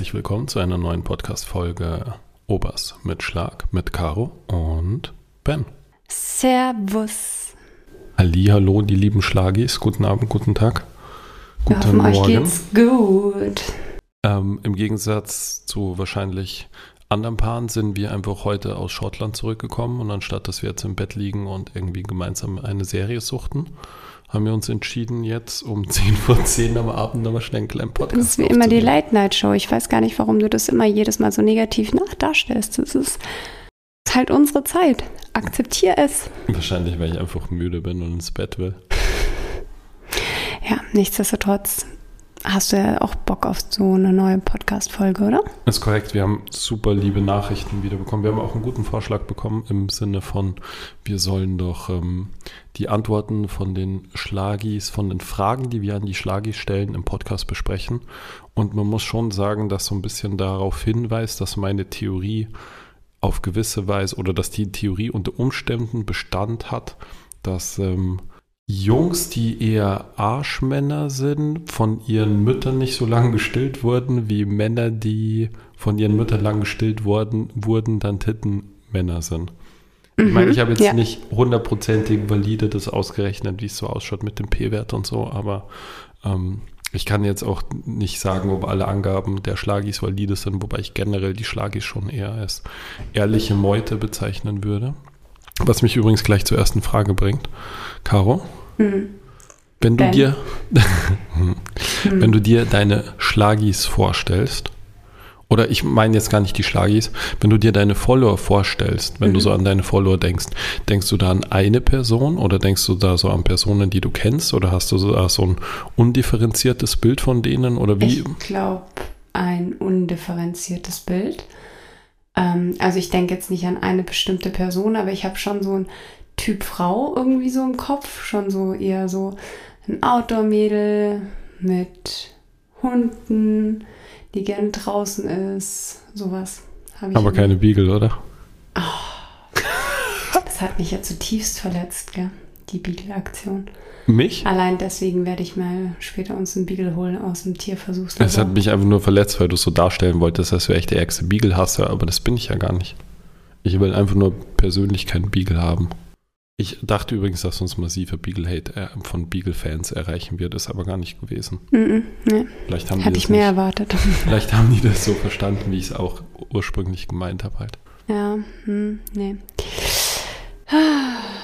herzlich willkommen zu einer neuen Podcast-Folge Obers mit Schlag mit Caro und Ben. Servus. Halli, hallo, die lieben Schlagis. Guten Abend, guten Tag. Guten hoffen, Morgen. Euch geht's gut. Ähm, Im Gegensatz zu wahrscheinlich anderen Paaren sind wir einfach heute aus Schottland zurückgekommen und anstatt dass wir jetzt im Bett liegen und irgendwie gemeinsam eine Serie suchten, haben wir uns entschieden, jetzt um 10 vor 10 am Abend nochmal schnell einen kleinen Podcast Das ist wie immer die Late-Night-Show. Ich weiß gar nicht, warum du das immer jedes Mal so negativ nach darstellst. Das ist, ist halt unsere Zeit. Akzeptier es. Wahrscheinlich, weil ich einfach müde bin und ins Bett will. Ja, nichtsdestotrotz hast du ja auch Bock auf so eine neue Podcast-Folge, oder? Ist korrekt. Wir haben super liebe Nachrichten wieder bekommen. Wir haben auch einen guten Vorschlag bekommen im Sinne von, wir sollen doch ähm, die Antworten von den Schlagis, von den Fragen, die wir an die Schlagis stellen, im Podcast besprechen. Und man muss schon sagen, dass so ein bisschen darauf hinweist, dass meine Theorie auf gewisse Weise oder dass die Theorie unter Umständen Bestand hat, dass ähm, Jungs, die eher Arschmänner sind, von ihren Müttern nicht so lange gestillt wurden, wie Männer, die von ihren Müttern lang gestillt wurden, wurden dann Tittenmänner sind. Mhm, ich meine, ich habe jetzt ja. nicht hundertprozentig valide das ausgerechnet, wie es so ausschaut mit dem P-Wert und so, aber ähm, ich kann jetzt auch nicht sagen, ob alle Angaben der Schlagis valide sind, wobei ich generell die Schlagis schon eher als ehrliche Meute bezeichnen würde. Was mich übrigens gleich zur ersten Frage bringt. Caro, hm. Wenn du dir, wenn du dir deine Schlagis vorstellst, oder ich meine jetzt gar nicht die Schlagis, wenn du dir deine Follower vorstellst, wenn mhm. du so an deine Follower denkst, denkst du da an eine Person oder denkst du da so an Personen, die du kennst oder hast du da so ein undifferenziertes Bild von denen oder wie? Ich glaube, ein undifferenziertes Bild. Ähm, also ich denke jetzt nicht an eine bestimmte Person, aber ich habe schon so ein Typ Frau irgendwie so im Kopf. Schon so eher so ein Outdoor-Mädel mit Hunden, die gern draußen ist. Sowas habe ich. Aber keine Beagle, oder? Oh, das hat mich ja zutiefst verletzt, gell? Die Beagle-Aktion. Mich? Allein deswegen werde ich mal später uns einen Beagle holen aus dem Tierversuchslabor. Es hat mich einfach nur verletzt, weil du es so darstellen wolltest, dass du echt der ärgste Beagle-Hasser, aber das bin ich ja gar nicht. Ich will einfach nur persönlich keinen Beagle haben. Ich dachte übrigens, dass uns massive Beagle-Hate äh, von Beagle-Fans erreichen wird, ist aber gar nicht gewesen. Mm -mm, nee. Vielleicht haben Hatte ich mehr nicht, erwartet. Vielleicht haben die das so verstanden, wie ich es auch ursprünglich gemeint habe halt. Ja, hm, nee.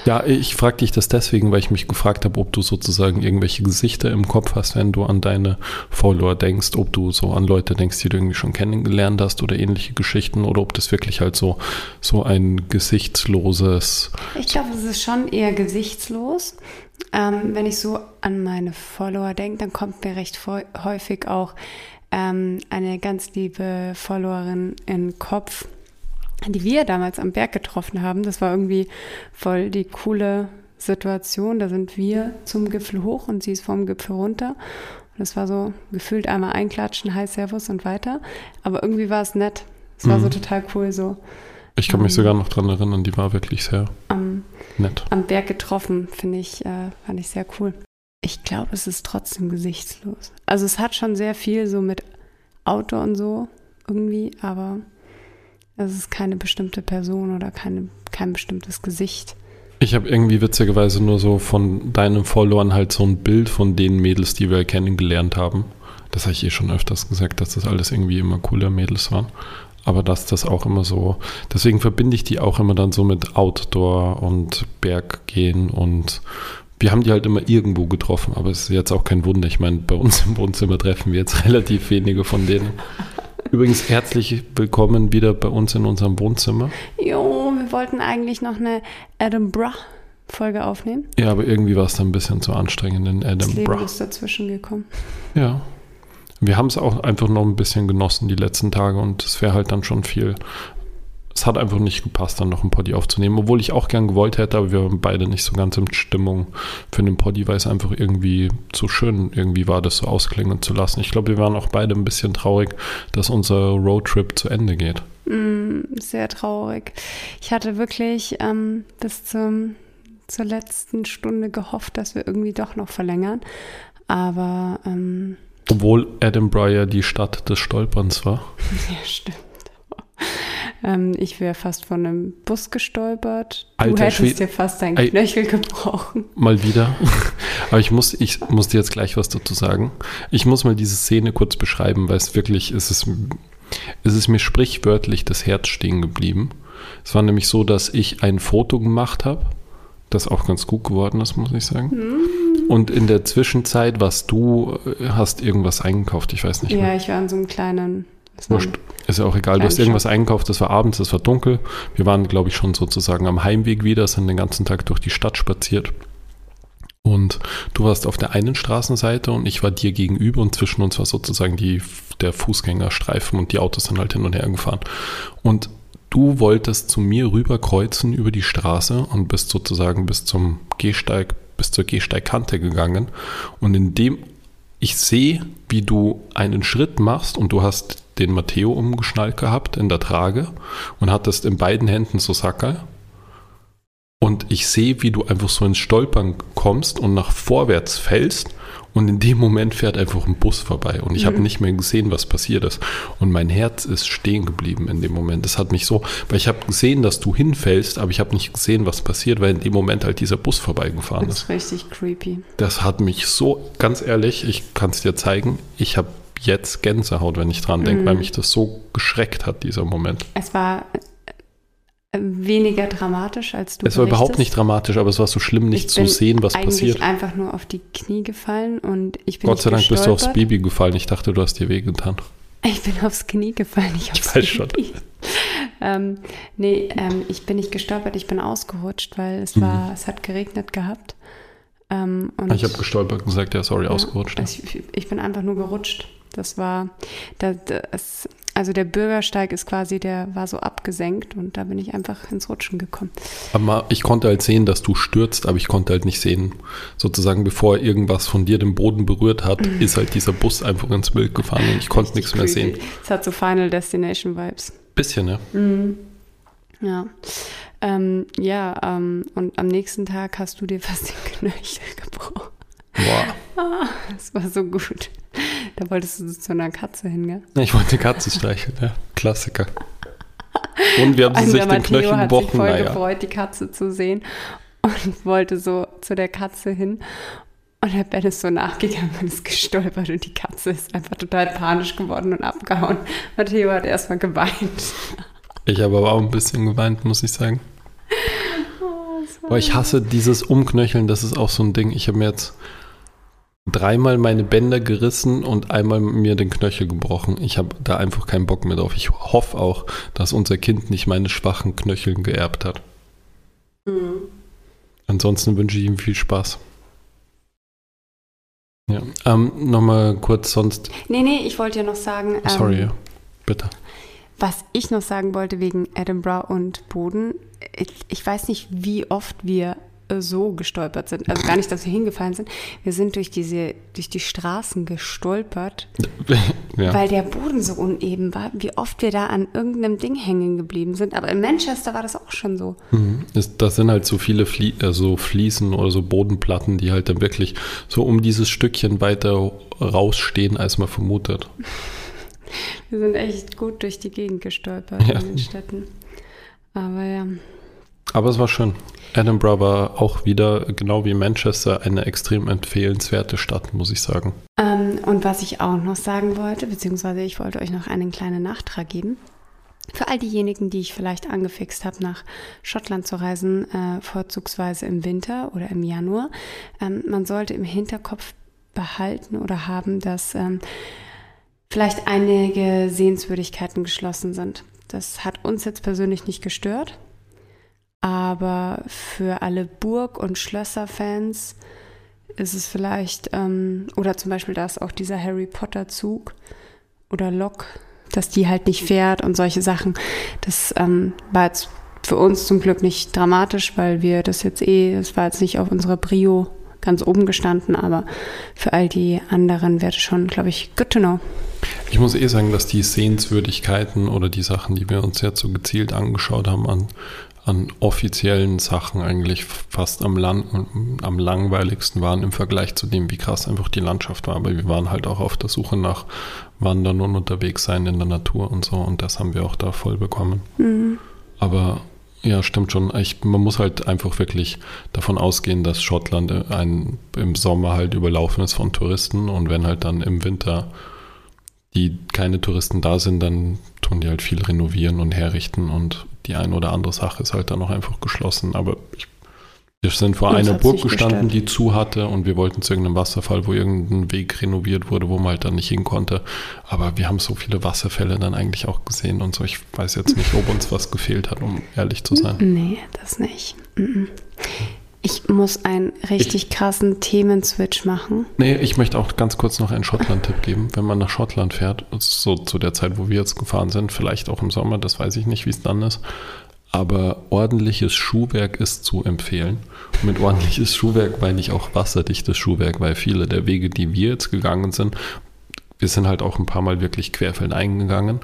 Ja, ich frage dich das deswegen, weil ich mich gefragt habe, ob du sozusagen irgendwelche Gesichter im Kopf hast, wenn du an deine Follower denkst, ob du so an Leute denkst, die du irgendwie schon kennengelernt hast oder ähnliche Geschichten oder ob das wirklich halt so, so ein gesichtsloses. Ich glaube, es ist schon eher gesichtslos. Ähm, wenn ich so an meine Follower denke, dann kommt mir recht häufig auch ähm, eine ganz liebe Followerin in den Kopf die wir damals am Berg getroffen haben. Das war irgendwie voll die coole Situation. Da sind wir zum Gipfel hoch und sie ist vom Gipfel runter. Und das war so gefühlt einmal einklatschen, hi Servus und weiter. Aber irgendwie war es nett. Es war mhm. so total cool so. Ich kann mich um, sogar noch dran erinnern, die war wirklich sehr am, nett. Am Berg getroffen, finde ich, äh, fand ich sehr cool. Ich glaube, es ist trotzdem gesichtslos. Also es hat schon sehr viel so mit Auto und so irgendwie, aber es ist keine bestimmte Person oder keine, kein bestimmtes Gesicht. Ich habe irgendwie witzigerweise nur so von deinen Followern halt so ein Bild von den Mädels, die wir kennengelernt haben. Das habe ich eh schon öfters gesagt, dass das alles irgendwie immer coole Mädels waren. Aber dass das auch immer so, deswegen verbinde ich die auch immer dann so mit Outdoor und Berggehen und wir haben die halt immer irgendwo getroffen, aber es ist jetzt auch kein Wunder. Ich meine, bei uns im Wohnzimmer treffen wir jetzt relativ wenige von denen. Übrigens herzlich willkommen wieder bei uns in unserem Wohnzimmer. Jo, wir wollten eigentlich noch eine Edinburgh-Folge aufnehmen. Ja, aber irgendwie war es dann ein bisschen zu anstrengend in Edinburgh. Das Leben ist dazwischen gekommen. Ja. Wir haben es auch einfach noch ein bisschen genossen die letzten Tage und es wäre halt dann schon viel es hat einfach nicht gepasst, dann noch ein Poddy aufzunehmen, obwohl ich auch gern gewollt hätte, aber wir waren beide nicht so ganz in Stimmung für den Poddy, weil es einfach irgendwie zu schön irgendwie war, das so ausklingen zu lassen. Ich glaube, wir waren auch beide ein bisschen traurig, dass unser Roadtrip zu Ende geht. Mm, sehr traurig. Ich hatte wirklich ähm, bis zum, zur letzten Stunde gehofft, dass wir irgendwie doch noch verlängern, aber ähm, Obwohl Edinburgh ja die Stadt des Stolperns war. Ja, stimmt. Ähm, ich wäre fast von einem Bus gestolpert. Du Alter hättest Schwede. dir fast deinen Ey. Knöchel gebrochen. Mal wieder. Aber ich muss, ich muss dir jetzt gleich was dazu sagen. Ich muss mal diese Szene kurz beschreiben, weil es wirklich, es ist, es ist mir sprichwörtlich das Herz stehen geblieben. Es war nämlich so, dass ich ein Foto gemacht habe, das auch ganz gut geworden ist, muss ich sagen. Und in der Zwischenzeit warst du, äh, hast irgendwas eingekauft, ich weiß nicht mehr. Ja, ich war in so einem kleinen. War Wurscht. Ist ja auch egal. Du hast irgendwas eingekauft, das war abends, das war dunkel. Wir waren, glaube ich, schon sozusagen am Heimweg wieder, sind den ganzen Tag durch die Stadt spaziert. Und du warst auf der einen Straßenseite und ich war dir gegenüber und zwischen uns war sozusagen die, der Fußgängerstreifen und die Autos sind halt hin und her gefahren. Und du wolltest zu mir rüberkreuzen über die Straße und bist sozusagen bis zum Gehsteig, bis zur Gehsteigkante gegangen. Und in dem ich sehe, wie du einen Schritt machst und du hast den Matteo umgeschnallt gehabt in der Trage und hattest in beiden Händen so Sackerl. Und ich sehe, wie du einfach so ins Stolpern kommst und nach vorwärts fällst. Und in dem Moment fährt einfach ein Bus vorbei. Und ich habe nicht mehr gesehen, was passiert ist. Und mein Herz ist stehen geblieben in dem Moment. Das hat mich so, weil ich habe gesehen, dass du hinfällst, aber ich habe nicht gesehen, was passiert, weil in dem Moment halt dieser Bus vorbeigefahren Das ist. ist richtig creepy. Das hat mich so, ganz ehrlich, ich kann es dir zeigen, ich habe jetzt Gänsehaut, wenn ich dran denke, weil mich das so geschreckt hat, dieser Moment. Es war äh, weniger dramatisch, als du es war überhaupt berichtest. nicht dramatisch, aber es war so schlimm, nicht Ich zu bin sehen, was eigentlich passiert. einfach nur auf die Knie gefallen und ich bin Gott sei Dank bist du aufs. Baby gefallen. Ich dachte, du hast dir wehgetan. Ich bin aufs Knie gefallen, nicht aufs weiß schon. Ähm, nee, ähm, ich bin nicht gestolpert, ich bin ausgerutscht, weil Mhm. es war, es hat geregnet gehabt. Ähm, und Ich habe gestolpert und gesagt, ja, sorry, ausgerutscht. Also ich, ich bin einfach nur gerutscht. Das war, das, also der Bürgersteig ist quasi, der war so abgesenkt und da bin ich einfach ins Rutschen gekommen. Aber ich konnte halt sehen, dass du stürzt, aber ich konnte halt nicht sehen, sozusagen, bevor irgendwas von dir den Boden berührt hat, ist halt dieser Bus einfach ins Bild gefahren und ich konnte nichts mehr sehen. creepy. Es hat so Final Destination Vibes. Bisschen, ne? Ja. Ähm, ja, ähm, und am nächsten Tag hast du dir fast den Knöchel gebrochen. Boah. Das war so gut. Da wolltest du zu einer Katze hin, gell? Ich wollte eine Katze streicheln, ja. Klassiker. Und wir haben sie sich den Matteo Knöchel hat sich gebrochen, voll naja. gefreut, die Katze zu sehen und wollte so zu der Katze hin. Und der Ben ist so nachgegangen und ist gestolpert und die Katze ist einfach total panisch geworden und abgehauen. Matteo hat erstmal geweint. Ich habe aber auch ein bisschen geweint, muss ich sagen. Oh, Aber ich hasse dieses Umknöcheln, das ist auch so ein Ding. Ich habe mir jetzt dreimal meine Bänder gerissen und einmal mir den Knöchel gebrochen. Ich habe da einfach keinen Bock mehr drauf. Ich hoffe auch, dass unser Kind nicht meine schwachen Knöcheln geerbt hat. Ansonsten wünsche ich ihm viel Spaß. Ja, ähm, nochmal kurz sonst. Nee, nee, ich wollte ja noch sagen, ähm, Sorry, ja. bitte. was ich noch sagen wollte wegen Edinburgh und Boden. Ich, weiß nicht, wie oft wir so gestolpert sind. Also gar nicht, dass wir hingefallen sind. Wir sind durch diese, durch die Straßen gestolpert, ja. weil der Boden so uneben war. Wie oft wir da an irgendeinem Ding hängen geblieben sind. Aber in Manchester war das auch schon so. Mhm. Das sind halt so viele Flie äh, so Fliesen oder so Bodenplatten, die halt dann wirklich so um dieses Stückchen weiter rausstehen, als man vermutet. Wir sind echt gut durch die Gegend gestolpert Ja. in den Städten. Aber ja. Aber es war schön. Edinburgh war auch wieder, genau wie Manchester, eine extrem empfehlenswerte Stadt, muss ich sagen. Ähm, und was ich auch noch sagen wollte, beziehungsweise ich wollte euch noch einen kleinen Nachtrag geben. Für all diejenigen, die ich vielleicht angefixt habe, nach Schottland zu reisen, äh, vorzugsweise im Winter oder im Januar, ähm, man sollte im Hinterkopf behalten oder haben, dass ähm, vielleicht einige Sehenswürdigkeiten geschlossen sind. Das hat uns jetzt persönlich nicht gestört, aber für alle Burg- und Schlösser-Fans ist es vielleicht, ähm, oder zum Beispiel da ist auch dieser Harry Potter Zug oder Lok, dass die halt nicht fährt und solche Sachen. Das ähm, war jetzt für uns zum Glück nicht dramatisch, weil wir das jetzt eh, das war jetzt nicht auf unserer Brio ganz oben gestanden, aber für all die anderen wäre das schon, glaube ich, good to know. Ich muss eh sagen, dass die Sehenswürdigkeiten oder die Sachen, die wir uns jetzt so gezielt angeschaut haben an, an offiziellen Sachen eigentlich fast am, lang, am langweiligsten waren im Vergleich zu dem, wie krass einfach die Landschaft war. Aber wir waren halt auch auf der Suche nach Wandern und unterwegs sein in der Natur und so und das haben wir auch da voll bekommen. Mhm. Aber ja, stimmt schon. Ich, man muss halt einfach wirklich davon ausgehen, dass Schottland ein, im Sommer halt überlaufen ist von Touristen und wenn halt dann im Winter die keine Touristen da sind, dann tun die halt viel renovieren und herrichten und die eine oder andere Sache ist halt dann auch einfach geschlossen. Aber ich, wir sind vor einer Burg gestanden, die zu hatte und wir wollten zu irgendeinem Wasserfall, wo irgendein Weg renoviert wurde, wo man halt dann nicht hin konnte. Aber wir haben so viele Wasserfälle dann eigentlich auch gesehen und so. Ich weiß jetzt nicht, ob uns was gefehlt hat, um ehrlich zu sein. Nee, das nicht. Ich muss einen richtig ich, krassen Themenswitch machen. Nee, ich möchte auch ganz kurz noch einen Schottland-Tipp geben. Wenn man nach Schottland fährt, so zu der Zeit, wo wir jetzt gefahren sind, vielleicht auch im Sommer, das weiß ich nicht, wie es dann ist. Aber ordentliches Schuhwerk ist zu empfehlen. Und mit ordentliches Schuhwerk meine ich auch wasserdichtes Schuhwerk, weil viele der Wege, die wir jetzt gegangen sind, wir sind halt auch ein paar Mal wirklich querfeld eingegangen.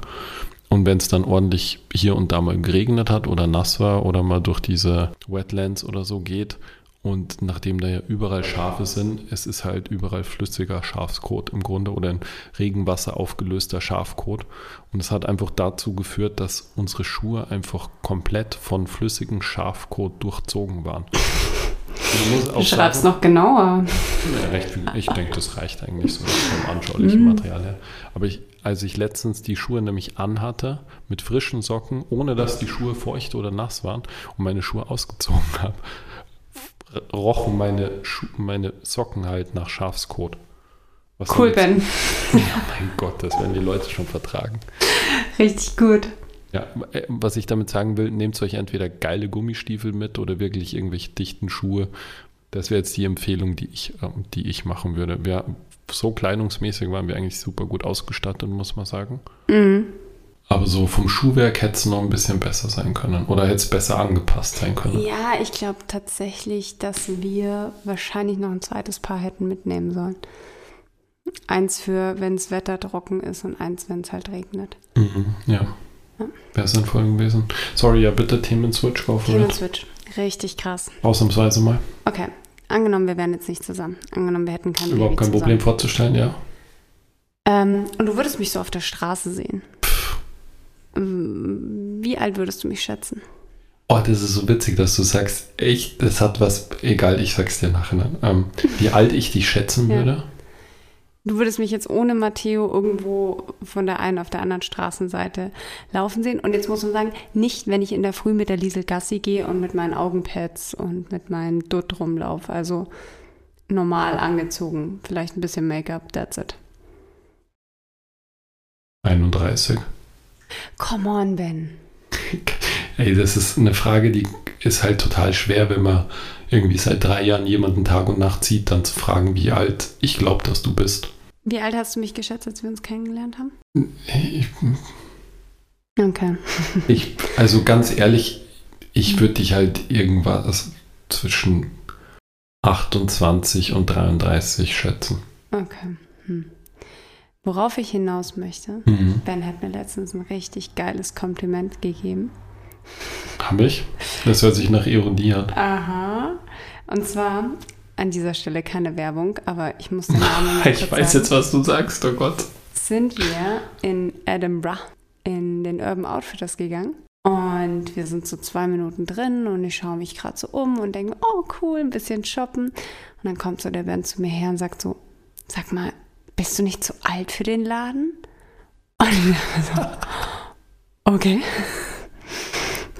Und wenn es dann ordentlich hier und da mal geregnet hat oder nass war oder mal durch diese Wetlands oder so geht, und nachdem da ja überall Schafe sind, es ist halt überall flüssiger Schafskot im Grunde oder in Regenwasser aufgelöster Schafkot. Und es hat einfach dazu geführt, dass unsere Schuhe einfach komplett von flüssigem Schafkot durchzogen waren. Du schreibst noch genauer. Ja, recht viel. Ich denke, das reicht eigentlich so vom anschaulichen mhm. Material her. Aber ich, als ich letztens die Schuhe nämlich anhatte, mit frischen Socken, ohne dass die Schuhe feucht oder nass waren und meine Schuhe ausgezogen habe, rochen meine, meine Socken halt nach Schafskot. Was cool, Ben. Ja, mein Gott, das werden die Leute schon vertragen. Richtig gut. Ja, äh, was ich damit sagen will, nehmt euch entweder geile Gummistiefel mit oder wirklich irgendwelche dichten Schuhe. Das wäre jetzt die Empfehlung, die ich, ähm, die ich machen würde. Wir, so kleidungsmäßig waren wir eigentlich super gut ausgestattet, muss man sagen. Mhm. Aber so vom Schuhwerk hätte es noch ein bisschen besser sein können oder hätte es besser angepasst sein können. Ja, ich glaube tatsächlich, dass wir wahrscheinlich noch ein zweites Paar hätten mitnehmen sollen. Eins für, wenn das Wetter trocken ist und eins, wenn es halt regnet. Mhm, ja. Ja. Wäre sinnvoll gewesen. Sorry, ja, bitte Themen-Switch kaufen. Themen-Switch. Richtig krass. Ausnahmsweise mal. Okay. Angenommen, wir wären jetzt nicht zusammen. Angenommen, wir hätten kein Überhaupt kein zusammen. Problem vorzustellen, ja. Ähm, und du würdest mich so auf der Straße sehen. Wie alt würdest du mich schätzen? Oh, das ist so witzig, dass du sagst, echt, das hat was, egal, ich sag's dir nachher. Ähm, wie alt ich dich schätzen ja. würde? Du würdest mich jetzt ohne Matteo irgendwo von der einen auf der anderen Straßenseite laufen sehen. Und jetzt muss man sagen, nicht, wenn ich in der Früh mit der Liesel Gassi gehe und mit meinen Augenpads und mit meinem Dutt rumlaufe. Also normal angezogen. Vielleicht ein bisschen Make-up, that's it. 31. Come on, Ben. Ey, das ist eine Frage, die ist halt total schwer, wenn man irgendwie seit drei Jahren jemanden Tag und Nacht sieht, dann zu fragen, wie alt ich glaube, dass du bist. Wie alt hast du mich geschätzt, als wir uns kennengelernt haben? Ich, okay. ich, also ganz ehrlich, ich würde dich halt irgendwas zwischen 28 und 33 schätzen. Okay. Hm. Worauf ich hinaus möchte, mhm. Ben hat mir letztens ein richtig geiles Kompliment gegeben. Habe ich? Das hört sich nach Ironie an. Aha. Und zwar an dieser Stelle keine Werbung, aber ich muss den Namen Ich weiß sagen. jetzt, was du sagst, oh Gott. Sind wir in Edinburgh in den Urban Outfitters gegangen. Und wir sind so zwei Minuten drin und ich schaue mich gerade so um und denke, oh cool, ein bisschen shoppen. Und dann kommt so der Ben zu mir her und sagt so, sag mal, bist du nicht zu alt für den Laden? Und ich so, okay.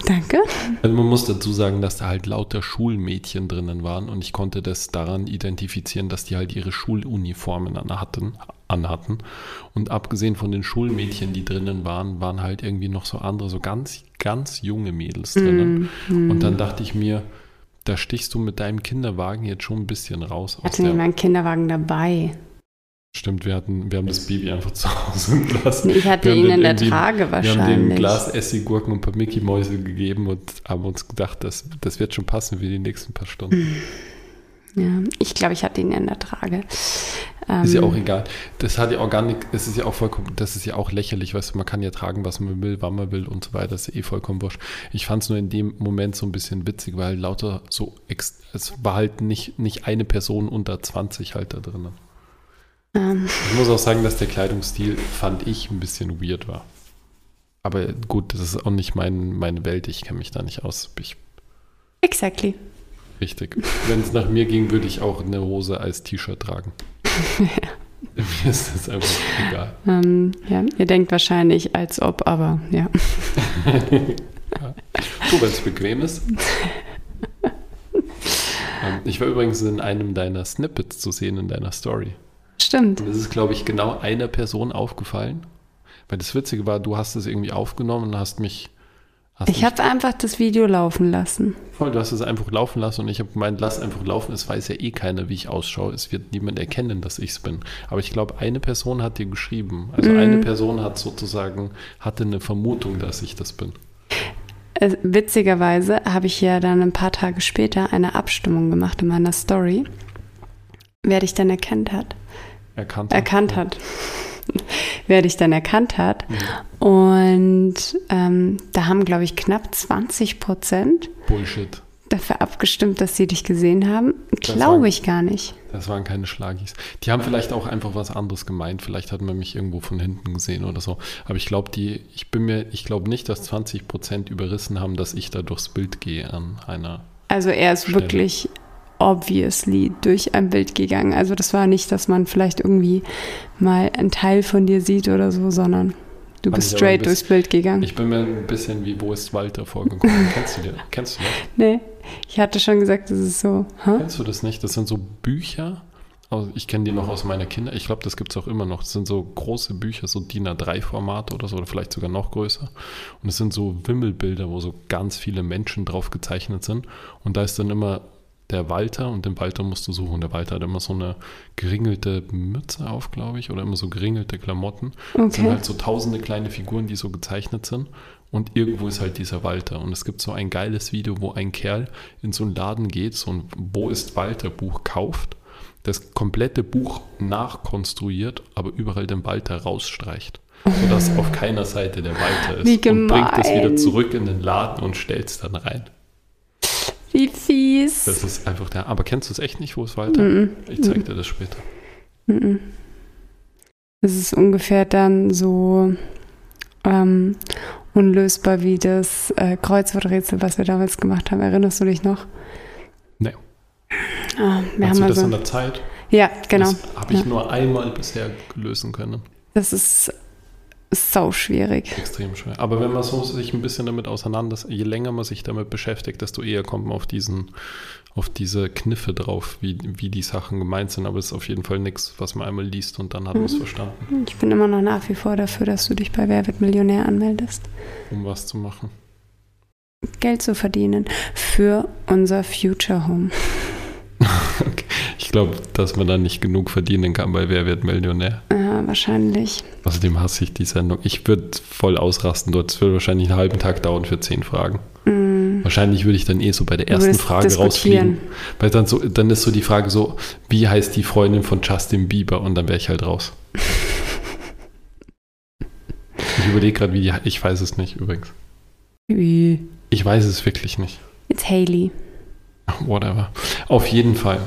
Danke. Also man muss dazu sagen, dass da halt lauter Schulmädchen drinnen waren und ich konnte das daran identifizieren, dass die halt ihre Schuluniformen anhatten, anhatten. Und abgesehen von den Schulmädchen, die drinnen waren, waren halt irgendwie noch so andere, so ganz, ganz junge Mädels drinnen. Mm, mm. Und dann dachte ich mir, da stichst du mit deinem Kinderwagen jetzt schon ein bisschen raus. Hatte nicht meinen Kinderwagen dabei. Stimmt, wir hatten, wir haben das Baby einfach zu Hause gelassen. Ich hatte ihn in der Trage wahrscheinlich. Wir haben dem Glas Essiggurken und ein paar Mickey-Mäuse gegeben und haben uns gedacht, das, das wird schon passen für die nächsten paar Stunden. Ja, ich glaube, ich hatte ihn in der Trage. Ähm, Ist ja auch egal. Das hat ja auch gar nicht, es ist ja auch vollkommen, das ist ja auch lächerlich, weißt du, man kann ja tragen, was man will, wann man will und so weiter, das ist eh vollkommen wurscht. Ich fand es nur in dem Moment so ein bisschen witzig, weil lauter so, es war halt nicht, nicht eine Person unter 20 halt da drin. Ähm, Ich muss auch sagen, dass der Kleidungsstil, fand ich, ein bisschen weird war. Aber gut, das ist auch nicht mein, meine Welt, ich kenne mich da nicht aus. Ich, exactly. richtig. Wenn es nach mir ging, würde ich auch eine Hose als T-Shirt tragen. Mir ist das einfach egal. Ähm, ja, ihr denkt wahrscheinlich, als ob, aber ja. So, wenn es bequem ist. Ähm, ich war übrigens in einem deiner Snippets zu sehen in deiner Story. Stimmt. Und das ist, glaube ich, genau einer Person aufgefallen. Weil das Witzige war, du hast es irgendwie aufgenommen und hast mich. Hast Ich habe einfach das Video laufen lassen. voll, du hast es einfach laufen lassen und ich habe gemeint, lass einfach laufen. Es weiß ja eh keiner, wie ich ausschaue. Es wird niemand erkennen, dass ich es bin. Aber ich glaube, eine Person hat dir geschrieben. Also Mhm. eine Person hat sozusagen, hatte eine Vermutung, dass ich das bin. Äh, witzigerweise habe ich ja dann ein paar Tage später eine Abstimmung gemacht in meiner Story, wer dich denn erkannt hat. Erkannt. Erkannt hat. wer dich dann erkannt hat. Mhm. Und ähm, da haben, glaube ich, knapp 20 Prozent Bullshit. dafür abgestimmt, dass sie dich gesehen haben. Glaube ich gar nicht. Das waren keine Schlagis. Die haben vielleicht auch einfach was anderes gemeint. Vielleicht hat man mich irgendwo von hinten gesehen oder so. Aber ich glaube, die, ich bin mir, ich glaube nicht, dass 20 Prozent überrissen haben, dass ich da durchs Bild gehe an einer. Also er ist Stelle. wirklich obviously durch ein Bild gegangen. Also das war nicht, dass man vielleicht irgendwie mal einen Teil von dir sieht oder so, sondern du Fand bist straight bisschen- durchs Bild gegangen. Ich bin mir ein bisschen wie Wo ist Walter vorgekommen. Kennst du den? Kennst du das? nee, ich hatte schon gesagt, das ist so. Hä? Kennst du das nicht? Das sind so Bücher. Also ich kenne die noch aus meiner Kinder. Ich glaube, das gibt es auch immer noch. Das sind so große Bücher, so DIN A3-Formate oder so, oder vielleicht sogar noch größer. Und es sind so Wimmelbilder, wo so ganz viele Menschen drauf gezeichnet sind. Und da ist dann immer der Walter und den Walter musst du suchen. Der Walter hat immer so eine geringelte Mütze auf, glaube ich, oder immer so geringelte Klamotten. Es sind Okay. halt so tausende kleine Figuren, die so gezeichnet sind. Und irgendwo ist halt dieser Walter. Und es gibt so ein geiles Video, wo ein Kerl in so einen Laden geht, so ein Wo ist Walter Buch kauft, das komplette Buch nachkonstruiert, aber überall den Walter rausstreicht. Sodass auf keiner Seite der Walter ist. Und bringt es wieder zurück in den Laden und stellt es dann rein. Wie fies. Das ist einfach der. Aber kennst du es echt nicht, wo ist Walter? Mhm. Ich zeig dir das später. Es ist ungefähr dann so ähm, unlösbar wie das äh, Kreuzworträtsel, was wir damals gemacht haben. Erinnerst du dich noch? Nee. Ah, wir Hast haben du das also, an der Zeit? ja, genau. Das habe ich Ja. nur einmal bisher lösen können. Das ist sau schwierig. Extrem schwer. Aber wenn man so sich ein bisschen damit auseinandersetzt, je länger man sich damit beschäftigt, desto eher kommt man auf diesen, auf diese Kniffe drauf, wie, wie die Sachen gemeint sind. Aber es ist auf jeden Fall nichts, was man einmal liest und dann hat man es Mhm. verstanden, Ich bin immer noch nach wie vor dafür, dass du dich bei Wer wird Millionär anmeldest. um was zu machen. Geld zu verdienen für unser Future Home. Ich glaube, dass man da nicht genug verdienen kann bei Wer wird Millionär. Ja, wahrscheinlich. Außerdem hasse ich die Sendung. Ich würde voll ausrasten dort. Es würde wahrscheinlich einen halben Tag dauern für zehn Fragen. Mm, Wahrscheinlich würde ich dann eh so bei der ersten Frage rausfliegen. Weil dann, so, dann ist so die Frage so, wie heißt die Freundin von Justin Bieber? Und dann wäre ich halt raus. ich überlege gerade, wie die, ich weiß es nicht übrigens. wie? Ich weiß es wirklich nicht. It's Haley. Whatever. Auf jeden Fall.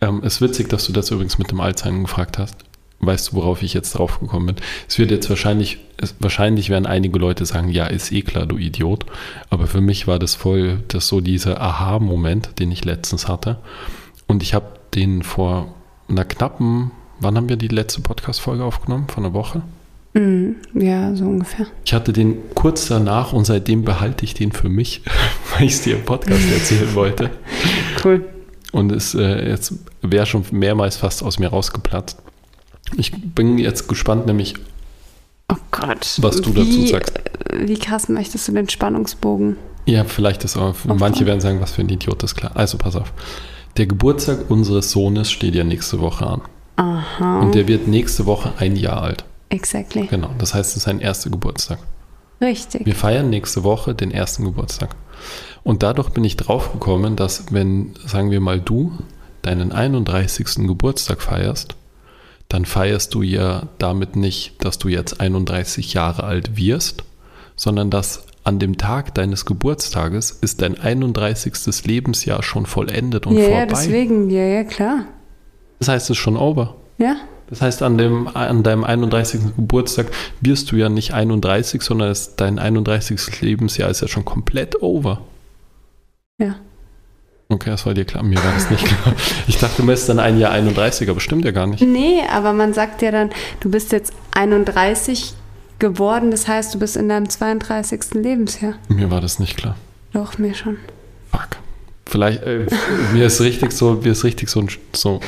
Ähm, ist witzig, dass du das übrigens mit dem Alzheimer gefragt hast. Weißt du, worauf ich jetzt drauf gekommen bin? Es wird jetzt wahrscheinlich, es, wahrscheinlich werden einige Leute sagen, ja, ist eh klar, du Idiot. Aber für mich war das voll, das so dieser Aha-Moment, den ich letztens hatte. Und ich habe den vor einer knappen, wann haben wir die letzte Podcast-Folge aufgenommen? Vor einer Woche? Mm, ja, so ungefähr. Ich hatte den kurz danach und seitdem behalte ich den für mich, weil ich es dir im Podcast erzählen wollte. Cool. Und es äh, jetzt wäre schon mehrmals fast aus mir rausgeplatzt. Ich bin jetzt gespannt, nämlich, Oh Gott. was du wie, dazu sagst. Wie krass möchtest du den Spannungsbogen? Ja, vielleicht ist auch, manche werden sagen, was für ein Idiot, das ist klar. Also pass auf. Der Geburtstag unseres Sohnes steht ja nächste Woche an. Aha. Und der wird nächste Woche ein Jahr alt. exactly. Genau. Das heißt, es ist sein erster Geburtstag. Richtig. Wir feiern nächste Woche den ersten Geburtstag. Und dadurch bin ich draufgekommen, dass wenn, sagen wir mal, du deinen 31. Geburtstag feierst dann feierst du ja damit nicht, dass du jetzt 31 Jahre alt wirst, sondern dass an dem Tag deines Geburtstages ist dein 31. Lebensjahr schon vollendet und ja, vorbei. ja, deswegen, ja, ja, klar. Das heißt, es ist schon over. Ja, Das heißt, an, dem, an deinem 31. Geburtstag wirst du ja nicht 31, sondern es, dein 31. Lebensjahr ist ja schon komplett over. ja. Okay, das war dir klar. Mir war das nicht klar. Ich dachte, du bist dann ein Jahr 31, aber stimmt ja gar nicht. Nee, aber man sagt ja dann, du bist jetzt 31 geworden, das heißt, du bist in deinem 32. Lebensjahr. Mir war das nicht klar. Doch, mir schon. Fuck. Vielleicht, äh, mir ist richtig so, mir ist richtig so, ein- so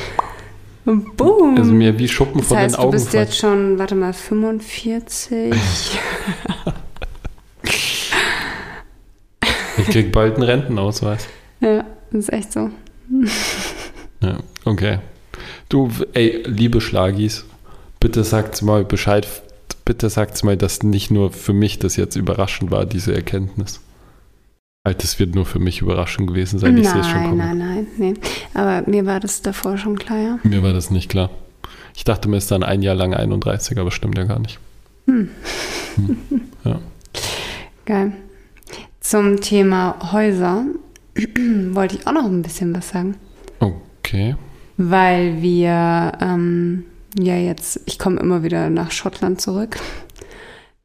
boom! also mir wie Schuppen das von heißt, den du Augen bist fallen. jetzt schon, warte mal, 45. Ich krieg bald einen Rentenausweis. ja, das ist echt so. Ja, okay. Du, ey, liebe Schlagis, bitte sagt's mal Bescheid, bitte sagt's mal, dass nicht nur für mich das jetzt überraschend war, diese Erkenntnis. Halt, das wird nur für mich überraschend gewesen sein, ich sehe es schon nein, kommen. nein, nein, nee. Aber mir war das davor schon klar, ja. Mir war das nicht klar. Ich dachte, mir ist dann ein Jahr lang 31, aber stimmt ja gar nicht. Hm. Hm. Ja. Geil. Zum Thema Häuser wollte ich auch noch ein bisschen was sagen. Okay. Weil wir ähm, ja jetzt, ich komme immer wieder nach Schottland zurück,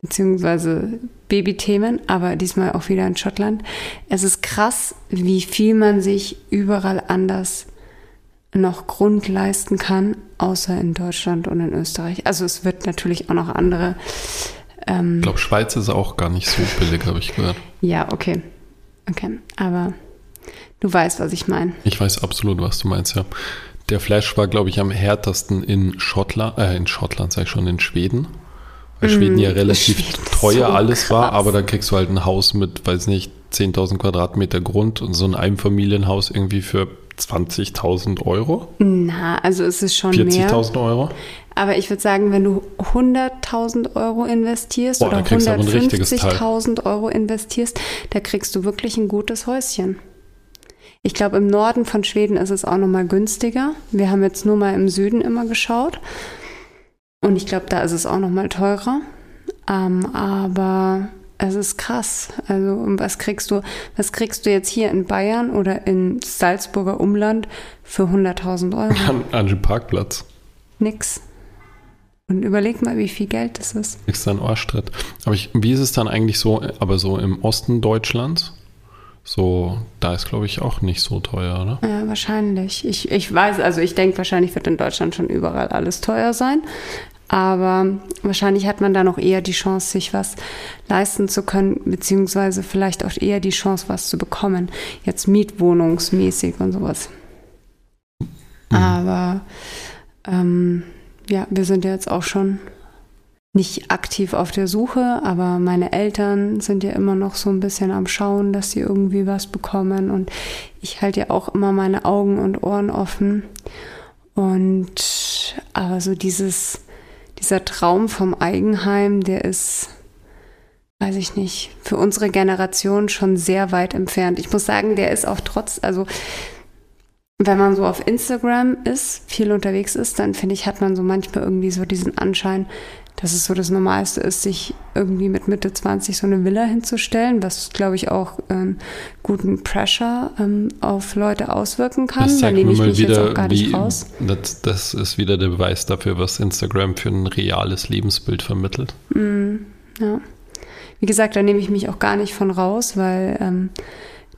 beziehungsweise Babythemen, aber diesmal auch wieder in Schottland. Es ist krass, wie viel man sich überall anders noch Grund leisten kann, außer in Deutschland und in Österreich. Also es wird natürlich auch noch andere. Ähm, Ich glaube, Schweiz ist auch gar nicht so billig, habe ich gehört. ja, okay. Okay, aber du weißt, was ich meine. Ich weiß absolut, was du meinst, ja. Der Flash war, glaube ich, am härtesten in Schottland, äh, in Schottland, sag ich schon, in Schweden. Weil Mhm, Schweden ja relativ Schweden teuer so alles war, krass. aber da kriegst du halt ein Haus mit, weiß nicht, 10.000 Quadratmeter Grund und so ein Einfamilienhaus irgendwie für 20.000 Euro, Na, also es ist schon mehr. 40.000 Euro. Aber ich würde sagen, wenn du 100.000 Euro investierst Boah, oder dann kriegst du aber ein richtiges Teil. 150.000 Euro investierst, da kriegst du wirklich ein gutes Häuschen. Ich glaube, im Norden von Schweden ist es auch nochmal günstiger. Wir haben jetzt nur mal im Süden immer geschaut. Und ich glaube, da ist es auch nochmal teurer. Ähm, aber es ist krass. Also, was kriegst du, was kriegst du jetzt hier in Bayern oder in Salzburger Umland für 100.000 Euro? An, an den Parkplatz. Nix. Und überleg mal, wie viel Geld das ist. Ist dann Arschtritt. Aber ich, wie ist es dann eigentlich so, aber so im Osten Deutschlands? So, da ist, glaube ich, auch nicht so teuer, oder? Ja, wahrscheinlich. Ich, ich weiß, also ich denke, wahrscheinlich wird in Deutschland schon überall alles teuer sein. Aber wahrscheinlich hat man da noch eher die Chance, sich was leisten zu können, beziehungsweise vielleicht auch eher die Chance, was zu bekommen. Jetzt mietwohnungsmäßig und sowas. Mhm. Aber ähm, ja, wir sind ja jetzt auch schon nicht aktiv auf der Suche, aber meine Eltern sind ja immer noch so ein bisschen am Schauen, dass sie irgendwie was bekommen. Und ich halte ja auch immer meine Augen und Ohren offen. Und aber so dieses, dieser Traum vom Eigenheim, der ist, weiß ich nicht, für unsere Generation schon sehr weit entfernt. Ich muss sagen, der ist auch trotz, also wenn man so auf Instagram ist, viel unterwegs ist, dann finde ich, hat man so manchmal irgendwie so diesen Anschein, dass es so das Normalste ist, sich irgendwie mit Mitte 20 so eine Villa hinzustellen, was, glaube ich, auch ähm, guten Pressure ähm, auf Leute auswirken kann. Das Da nehme ich mich jetzt wieder, auch gar wie, nicht raus. das, das ist wieder der Beweis dafür, was Instagram für ein reales Lebensbild vermittelt. Mm, ja. Wie gesagt, da nehme ich mich auch gar nicht von raus, weil ähm,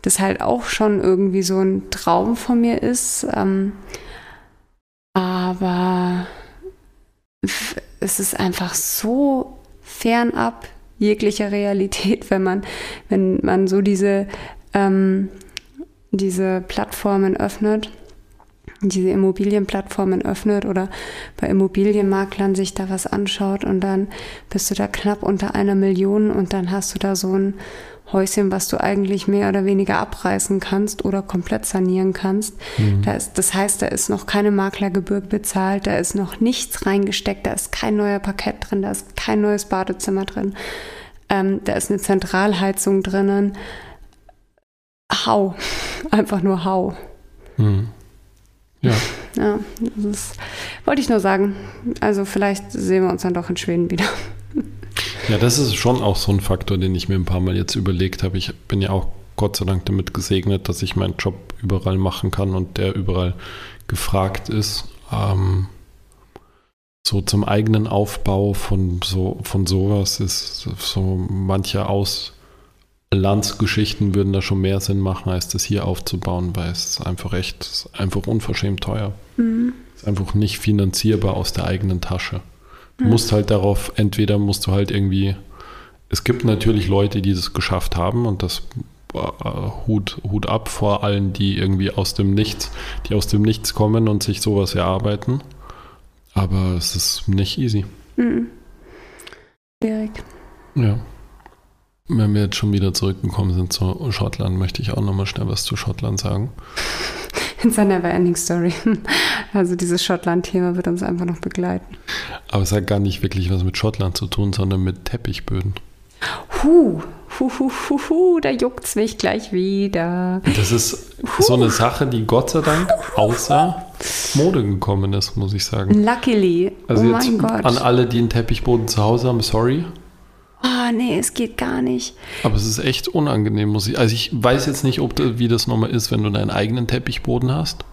das halt auch schon irgendwie so ein Traum von mir ist. Ähm, aber es ist einfach so fernab jeglicher Realität, wenn man, wenn man so diese, ähm, diese Plattformen öffnet, diese Immobilienplattformen öffnet oder bei Immobilienmaklern sich da was anschaut und dann bist du da knapp unter einer Million und dann hast du da so ein Häuschen, was du eigentlich mehr oder weniger abreißen kannst oder komplett sanieren kannst. Da ist, das heißt, da ist noch keine Maklergebühr bezahlt, da ist noch nichts reingesteckt, da ist kein neuer Parkett drin, da ist kein neues Badezimmer drin, ähm, da ist eine Zentralheizung drinnen. Hau, einfach nur hau. Hm. Ja, Ja, das ist, wollte ich nur sagen. Also vielleicht sehen wir uns dann doch in Schweden wieder. Ja, das ist schon auch so ein Faktor, den ich mir ein paar Mal jetzt überlegt habe. Ich bin ja auch Gott sei Dank damit gesegnet, dass ich meinen Job überall machen kann und der überall gefragt ist. Ähm, so zum eigenen Aufbau von so von sowas ist so manche Auslandsgeschichten würden da schon mehr Sinn machen, als das hier aufzubauen, weil es einfach echt ist einfach unverschämt teuer. Mhm. Ist einfach nicht finanzierbar aus der eigenen Tasche. Du mhm. musst halt darauf, entweder musst du halt irgendwie, es gibt natürlich Leute, die das geschafft haben und das äh, Hut, Hut ab vor allen, die irgendwie aus dem Nichts, die aus dem Nichts kommen und sich sowas erarbeiten. Aber es ist nicht easy. Mhm. Schwierig. Ja. Wenn wir jetzt schon wieder zurückgekommen sind zu Schottland, möchte ich auch nochmal schnell was zu Schottland sagen. It's a never ending story. Also dieses Schottland-Thema wird uns einfach noch begleiten. Aber es hat gar nicht wirklich was mit Schottland zu tun, sondern mit Teppichböden. Huh, hu, hu, hu, hu, da juckt's mich gleich wieder. Das ist huh. so eine Sache, die Gott sei Dank außer Mode gekommen ist, muss ich sagen. Luckily. Also oh mein Gott. An alle, die einen Teppichboden zu Hause haben, sorry. Oh, nee, es geht gar nicht. Aber es ist echt unangenehm, muss ich. Also ich weiß jetzt nicht, ob wie das nochmal ist, wenn du deinen eigenen Teppichboden hast.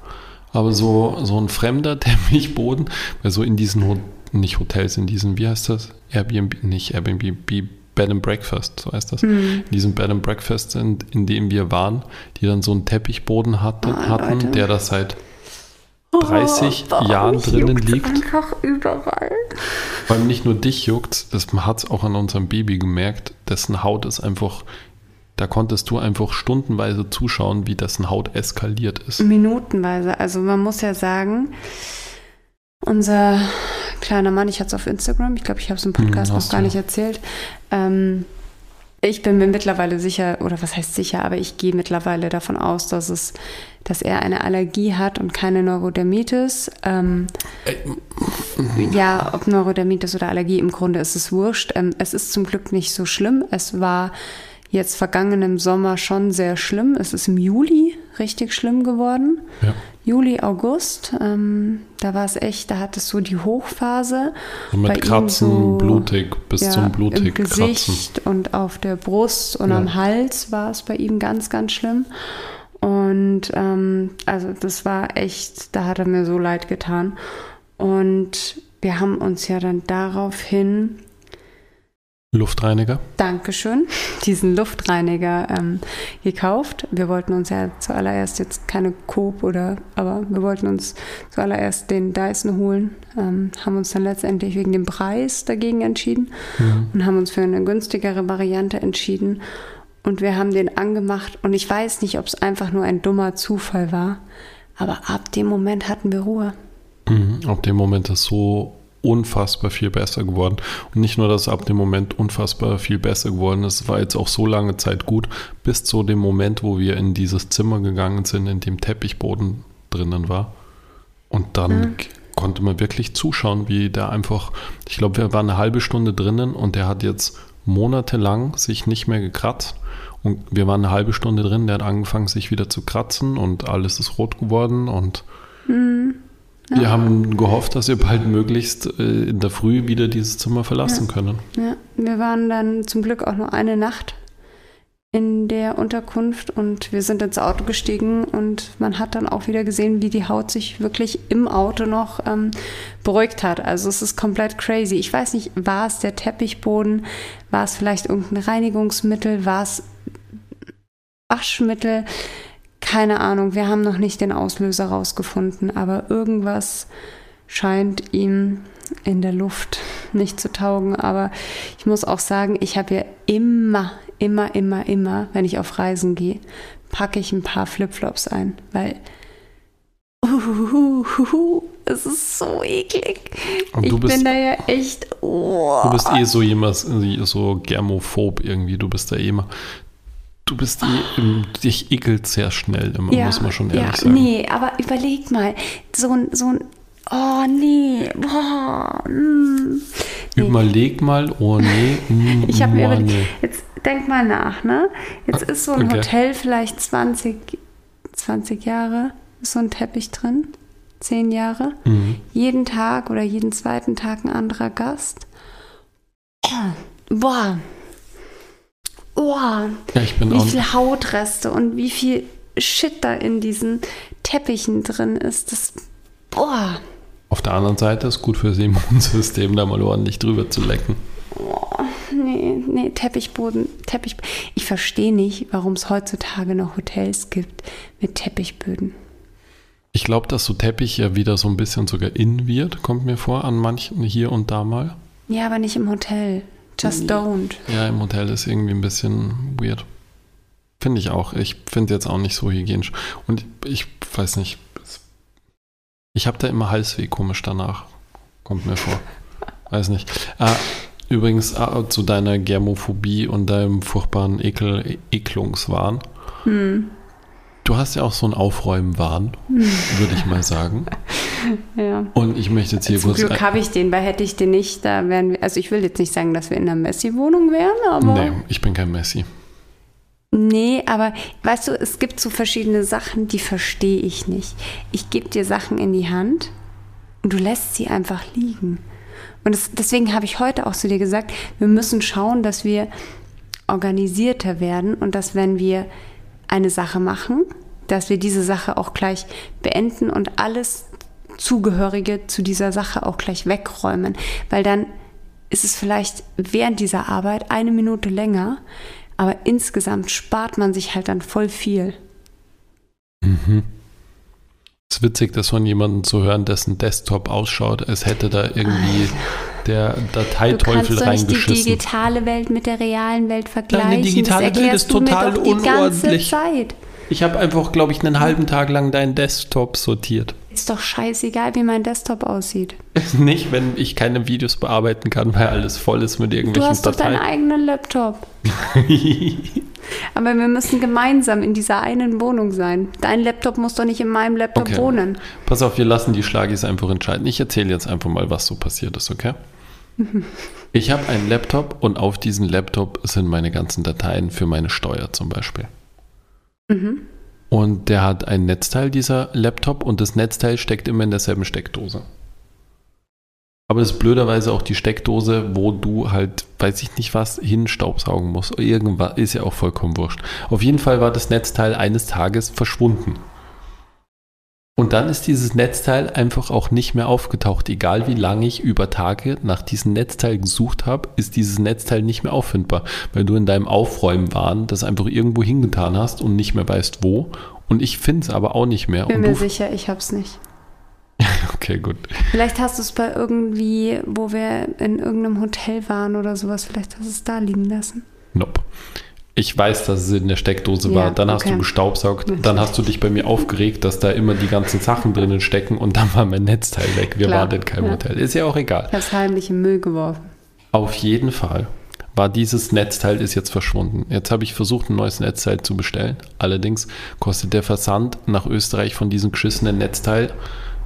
Aber so, so ein fremder Teppichboden, weil so in diesen, nicht Hotels, in diesen, wie heißt das? Airbnb, nicht Airbnb, Bed and Breakfast, so heißt das. Mhm. In diesem Bed and Breakfast, in, in dem wir waren, die dann so einen Teppichboden hatte, oh, hatten, Leute. der das seit 30 oh, Jahren drinnen liegt. Einfach überall. Vor allem nicht nur dich juckt, das hat es auch an unserem Baby gemerkt, dessen Haut ist einfach, da konntest du einfach stundenweise zuschauen, wie dessen Haut eskaliert ist. Minutenweise. Also man muss ja sagen, unser kleiner Mann, ich hatte es auf Instagram, ich glaube, ich habe es im Podcast hm, noch gar du. nicht erzählt. Ähm, ich bin mir mittlerweile sicher, oder was heißt sicher, aber ich gehe mittlerweile davon aus, dass es, dass er eine Allergie hat und keine Neurodermitis. Ähm, ja, ob Neurodermitis oder Allergie, im Grunde ist es wurscht. Ähm, es ist zum Glück nicht so schlimm. Es war jetzt vergangenen Sommer schon sehr schlimm. Es ist im Juli richtig schlimm geworden. Ja. Juli, August, ähm, da war es echt, da hat es so die Hochphase. Und mit Kratzen, so, blutig, bis ja, zum blutig im Gesicht Kratzen. und auf der Brust und ja. am Hals war es bei ihm ganz, ganz schlimm. Und ähm, also das war echt, da hat er mir so leid getan. Und wir haben uns ja dann daraufhin Luftreiniger. Dankeschön. Diesen Luftreiniger ähm, gekauft. Wir wollten uns ja zuallererst jetzt keine Coop oder, aber wir wollten uns zuallererst den Dyson holen. Ähm, haben uns dann letztendlich wegen dem Preis dagegen entschieden mhm. und haben uns für eine günstigere Variante entschieden. Und wir haben den angemacht und ich weiß nicht, ob es einfach nur ein dummer Zufall war, aber ab dem Moment hatten wir Ruhe. Mhm. Ab dem Moment ist so unfassbar viel besser geworden. Und nicht nur, dass es ab dem Moment unfassbar viel besser geworden ist, es war jetzt auch so lange Zeit gut, bis zu dem Moment, wo wir in dieses Zimmer gegangen sind, in dem Teppichboden drinnen war. Und dann mhm. konnte man wirklich zuschauen, wie der einfach, ich glaube, wir waren eine halbe Stunde drinnen und der hat jetzt monatelang sich nicht mehr gekratzt. Und wir waren eine halbe Stunde drin, der hat angefangen, sich wieder zu kratzen und alles ist rot geworden und mhm. Ja. Wir haben gehofft, dass wir bald möglichst äh, in der Früh wieder dieses Zimmer verlassen ja. können. Ja, wir waren dann zum Glück auch nur eine Nacht in der Unterkunft und wir sind ins Auto gestiegen und man hat dann auch wieder gesehen, wie die Haut sich wirklich im Auto noch ähm, beruhigt hat. Also es ist komplett crazy. Ich weiß nicht, war es der Teppichboden, war es vielleicht irgendein Reinigungsmittel, war es Waschmittel? Keine Ahnung, wir haben noch nicht den Auslöser rausgefunden, aber irgendwas scheint ihm in der Luft nicht zu taugen. Aber ich muss auch sagen, ich habe ja immer, immer, immer, immer, wenn ich auf Reisen gehe, packe ich ein paar Flipflops ein, weil uhuhuhu, es ist so eklig. ich bist, bin da ja echt. Oh. Du bist eh so jemand, so germophob irgendwie. Du bist da eh immer Du bist eh, dich ekelt sehr schnell immer, ja, muss man schon ehrlich ja, sagen. Nee, aber überleg mal, so ein, so ein, oh nee, boah, mm, nee. Überleg mal, oh nee, mm, Ich habe mir überlegt, nee. jetzt denk mal nach, ne? Jetzt ist so ein okay. Hotel vielleicht 20, 20 Jahre, ist so ein Teppich drin. zehn Jahre. Mhm. Jeden Tag oder jeden zweiten Tag ein anderer Gast. Boah. Boah. Ja, ich bin Wie viel Hautreste und wie viel Shit da in diesen Teppichen drin ist. Das. Boah. Auf der anderen Seite ist gut fürs Immunsystem, da mal ordentlich drüber zu lecken. Nee, nee, Teppichboden, Teppich. Ich verstehe nicht, warum es heutzutage noch Hotels gibt mit Teppichböden. Ich glaube, dass so Teppich ja wieder so ein bisschen sogar in wird, kommt mir vor, an manchen hier und da mal. Ja, aber nicht im Hotel. Just don't. Ja, im Hotel ist irgendwie ein bisschen weird. Finde ich auch. Ich finde jetzt auch nicht so hygienisch. Und ich weiß nicht. Ich habe da immer Halsweh komisch danach. Kommt mir vor. Weiß nicht. Ah, übrigens ah, zu deiner Germophobie und deinem furchtbaren Ekel, Ekelungswahn. Hm. Du hast ja auch so einen Aufräumen-Wahn, würde ich mal sagen. Ja. Und ich möchte jetzt hier Zum kurz. Glück habe ich den, weil hätte ich den nicht, da wären wir, also ich will jetzt nicht sagen, dass wir in einer Messi-Wohnung wären, aber. nee, ich bin kein Messi. Nee, aber weißt du, es gibt so verschiedene Sachen, die verstehe ich nicht. Ich gebe dir Sachen in die Hand und du lässt sie einfach liegen. Und das, deswegen habe ich heute auch zu dir gesagt, wir müssen schauen, dass wir organisierter werden und dass wenn wir eine Sache machen, dass wir diese Sache auch gleich beenden und alles Zugehörige zu dieser Sache auch gleich wegräumen. Weil dann ist es vielleicht während dieser Arbeit eine Minute länger, aber insgesamt spart man sich halt dann voll viel. Mhm. Es ist witzig, das von jemandem zu hören, dessen Desktop ausschaut, als hätte da irgendwie der Du kannst Dateiteufel doch nicht die reingeschissen. digitale Welt mit der realen Welt vergleichen. digitale das Welt ist total doch die ganze unordentlich. Zeit. Ich habe einfach, glaube ich, einen halben Tag lang deinen Desktop sortiert. Ist doch scheißegal, wie mein Desktop aussieht. Nicht, wenn ich keine Videos bearbeiten kann, weil alles voll ist mit Du irgendwelchen hast doch deinen Dateien. eigenen Laptop. Aber wir müssen gemeinsam in dieser einen Wohnung sein. Dein Laptop muss doch nicht in meinem Laptop Okay. wohnen. Pass auf, wir lassen die Schlagis einfach entscheiden. Ich erzähle jetzt einfach mal, was so passiert ist, okay? Ich habe einen Laptop und auf diesem Laptop sind meine ganzen Dateien für meine Steuer zum Beispiel. Mhm. Und der hat ein Netzteil, dieser Laptop, und das Netzteil steckt immer in derselben Steckdose. Aber das ist blöderweise auch die Steckdose, wo du halt, weiß ich nicht was, hinstaubsaugen musst. Irgendwas ist ja auch vollkommen wurscht. Auf jeden Fall war das Netzteil eines Tages verschwunden. Und dann ist dieses Netzteil einfach auch nicht mehr aufgetaucht. Egal wie lange ich über Tage nach diesem Netzteil gesucht habe, ist dieses Netzteil nicht mehr auffindbar, weil du in deinem Aufräumen das einfach irgendwo hingetan hast und nicht mehr weißt wo. Und ich finde es aber auch nicht mehr. Bin und mir sicher, ich hab's nicht. okay, gut. Vielleicht hast du es bei irgendwie, wo wir in irgendeinem Hotel waren oder sowas, vielleicht hast du es da liegen lassen. Nope. Ich weiß, dass es in der Steckdose Ja, war. Dann hast okay. du gestaubsaugt. Dann hast du dich bei mir aufgeregt, dass da immer die ganzen Sachen drinnen stecken und dann war mein Netzteil weg. Wir Klar, waren in keinem ja. Hotel. Ist ja auch egal. Ich hab's heimlich im Müll geworfen. Auf jeden Fall war dieses Netzteil ist jetzt verschwunden. Jetzt habe ich versucht, ein neues Netzteil zu bestellen. Allerdings kostet der Versand nach Österreich von diesem geschissenen Netzteil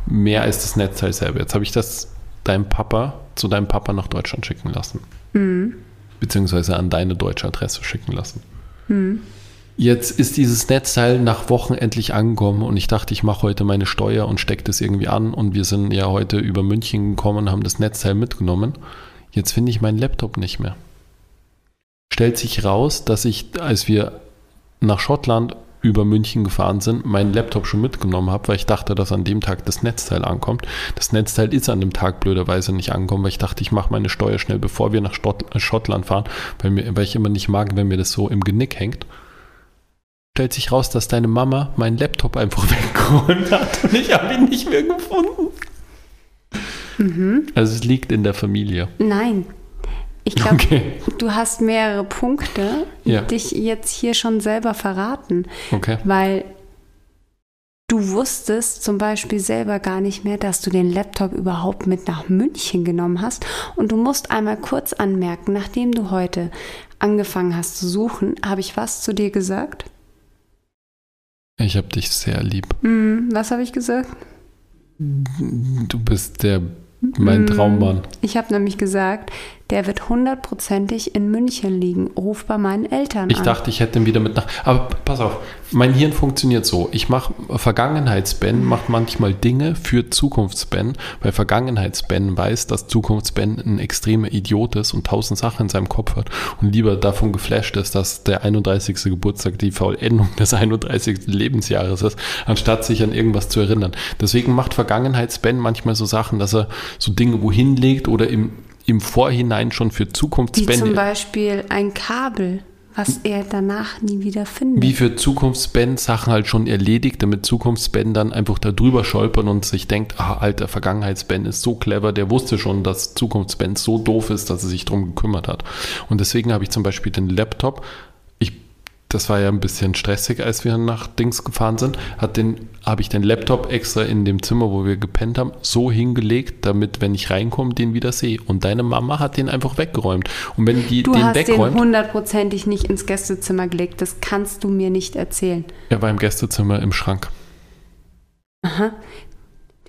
mehr als das Netzteil selber. Jetzt habe ich das deinem Papa zu deinem Papa nach Deutschland schicken lassen. Mhm. Beziehungsweise an deine deutsche Adresse schicken lassen. Jetzt ist dieses Netzteil nach Wochen endlich angekommen und ich dachte, ich mache heute meine Steuer und stecke das irgendwie an und wir sind ja heute über München gekommen und haben das Netzteil mitgenommen. Jetzt finde ich meinen Laptop nicht mehr. Stellt sich raus, dass ich, als wir nach Schottland über München gefahren sind, meinen Laptop schon mitgenommen habe, weil ich dachte, dass an dem Tag das Netzteil ankommt. Das Netzteil ist an dem Tag blöderweise nicht angekommen, weil ich dachte, ich mache meine Steuer schnell, bevor wir nach Stott äh, Schottland fahren, weil, mir, weil ich immer nicht mag, wenn mir das so im Genick hängt. Stellt sich raus, dass deine Mama meinen Laptop einfach weggeräumt hat und ich habe ihn nicht mehr gefunden. Mhm. Also es liegt in der Familie. Nein. Ich glaube, Okay, du hast mehrere Punkte, Ja. dich jetzt hier schon selber verraten, okay. weil du wusstest zum Beispiel selber gar nicht mehr, dass du den Laptop überhaupt mit nach München genommen hast. Und du musst einmal kurz anmerken, nachdem du heute angefangen hast zu suchen, habe ich was zu dir gesagt? Ich habe dich sehr lieb. Hm, was habe ich gesagt? Du bist der mein Mm. Traummann. Ich habe nämlich gesagt, der wird hundertprozentig in München liegen. Ruf bei meinen Eltern Ich an. dachte, ich hätte ihn wieder mit nach. Aber pass auf, mein Hirn funktioniert so. Ich mache Vergangenheits-Ben, macht manchmal Dinge für Zukunfts-Ben, weil Vergangenheits-Ben weiß, dass Zukunfts-Ben ein extremer Idiot ist und tausend Sachen in seinem Kopf hat und lieber davon geflasht ist, dass der 31. Geburtstag die Vollendung des 31. Lebensjahres ist, anstatt sich an irgendwas zu erinnern. Deswegen macht Vergangenheits-Ben manchmal so Sachen, dass er so Dinge wohin legt oder im, im Vorhinein schon für Wie Zukunfts-Ben zum Beispiel ein Kabel, was er danach nie wieder findet. wie für Zukunftsband Sachen halt schon erledigt, damit Zukunftsband dann einfach da drüber stolpern und sich denkt, ah, alter, Vergangenheitsband ist so clever, der wusste schon, dass Zukunftsband so doof ist, dass er sich drum gekümmert hat. Und deswegen habe ich zum Beispiel den Laptop, das war ja ein bisschen stressig, als wir nach Dings gefahren sind, hat den, habe ich den Laptop extra in dem Zimmer, wo wir gepennt haben, so hingelegt, damit, wenn ich reinkomme, den wieder sehe. Und deine Mama hat den einfach weggeräumt. Und wenn die du den hast den wegräumt, hundertprozentig nicht ins Gästezimmer gelegt. Das kannst du mir nicht erzählen. er war im Gästezimmer im Schrank.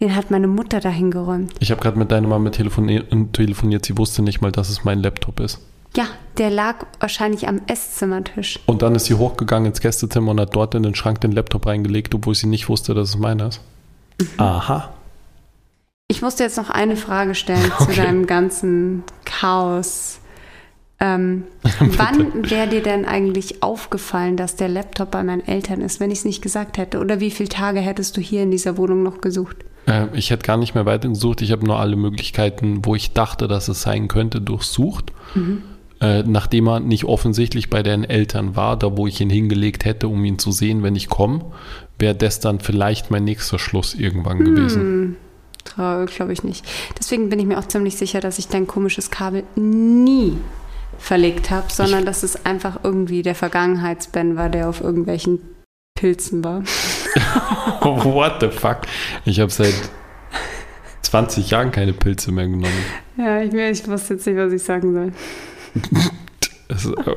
Den hat meine Mutter dahin geräumt. Ich habe gerade mit deiner Mama telefoni telefoniert, sie wusste nicht mal, dass es mein Laptop ist. Ja, der lag wahrscheinlich am Esszimmertisch. Und dann ist sie hochgegangen ins Gästezimmer und hat dort in den Schrank den Laptop reingelegt, obwohl sie nicht wusste, dass es meiner ist. Aha. Ich musste jetzt noch eine Frage stellen Okay. zu deinem ganzen Chaos. Ähm, wann wäre dir denn eigentlich aufgefallen, dass der Laptop bei meinen Eltern ist, wenn ich es nicht gesagt hätte? Oder wie viele Tage hättest du hier in dieser Wohnung noch gesucht? Äh, ich hätte gar nicht mehr weitergesucht. Ich habe nur alle Möglichkeiten, wo ich dachte, dass es sein könnte, durchsucht. Äh, nachdem er nicht offensichtlich bei den Eltern war, da wo ich ihn hingelegt hätte, um ihn zu sehen, wenn ich komme, wäre das dann vielleicht mein nächster Schluss irgendwann gewesen. Glaube ich nicht. Deswegen bin ich mir auch ziemlich sicher, dass ich dein komisches Kabel nie verlegt habe, sondern dass es einfach irgendwie der Vergangenheitsben war, der auf irgendwelchen Pilzen war. What the fuck? Ich habe seit 20 Jahren keine Pilze mehr genommen. Ja, ich, ich wusste jetzt nicht, was ich sagen soll.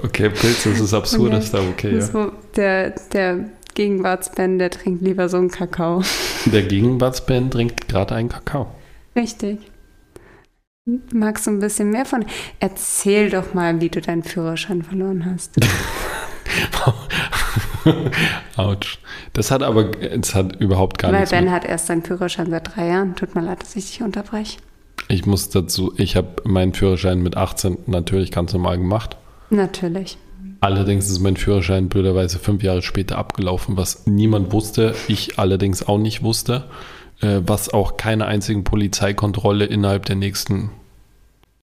Okay, Pilze, das ist absurd, das ist da okay. Das Ja. der, der Gegenwartsben, der trinkt lieber so einen Kakao. Der Gegenwartsband trinkt gerade einen Kakao. Richtig. Magst du ein bisschen mehr von? Erzähl doch mal, wie du deinen Führerschein verloren hast. Autsch. Das hat aber, das hat überhaupt gar Weil nichts Ben mit. hat erst seinen Führerschein seit drei Jahren. Tut mir leid, dass ich dich unterbreche. Ich muss dazu, ich habe meinen Führerschein mit 18 natürlich ganz normal gemacht. Natürlich. Allerdings ist mein Führerschein blöderweise fünf Jahre später abgelaufen, was niemand wusste, ich allerdings auch nicht wusste, äh, was auch keine einzigen Polizeikontrolle innerhalb der nächsten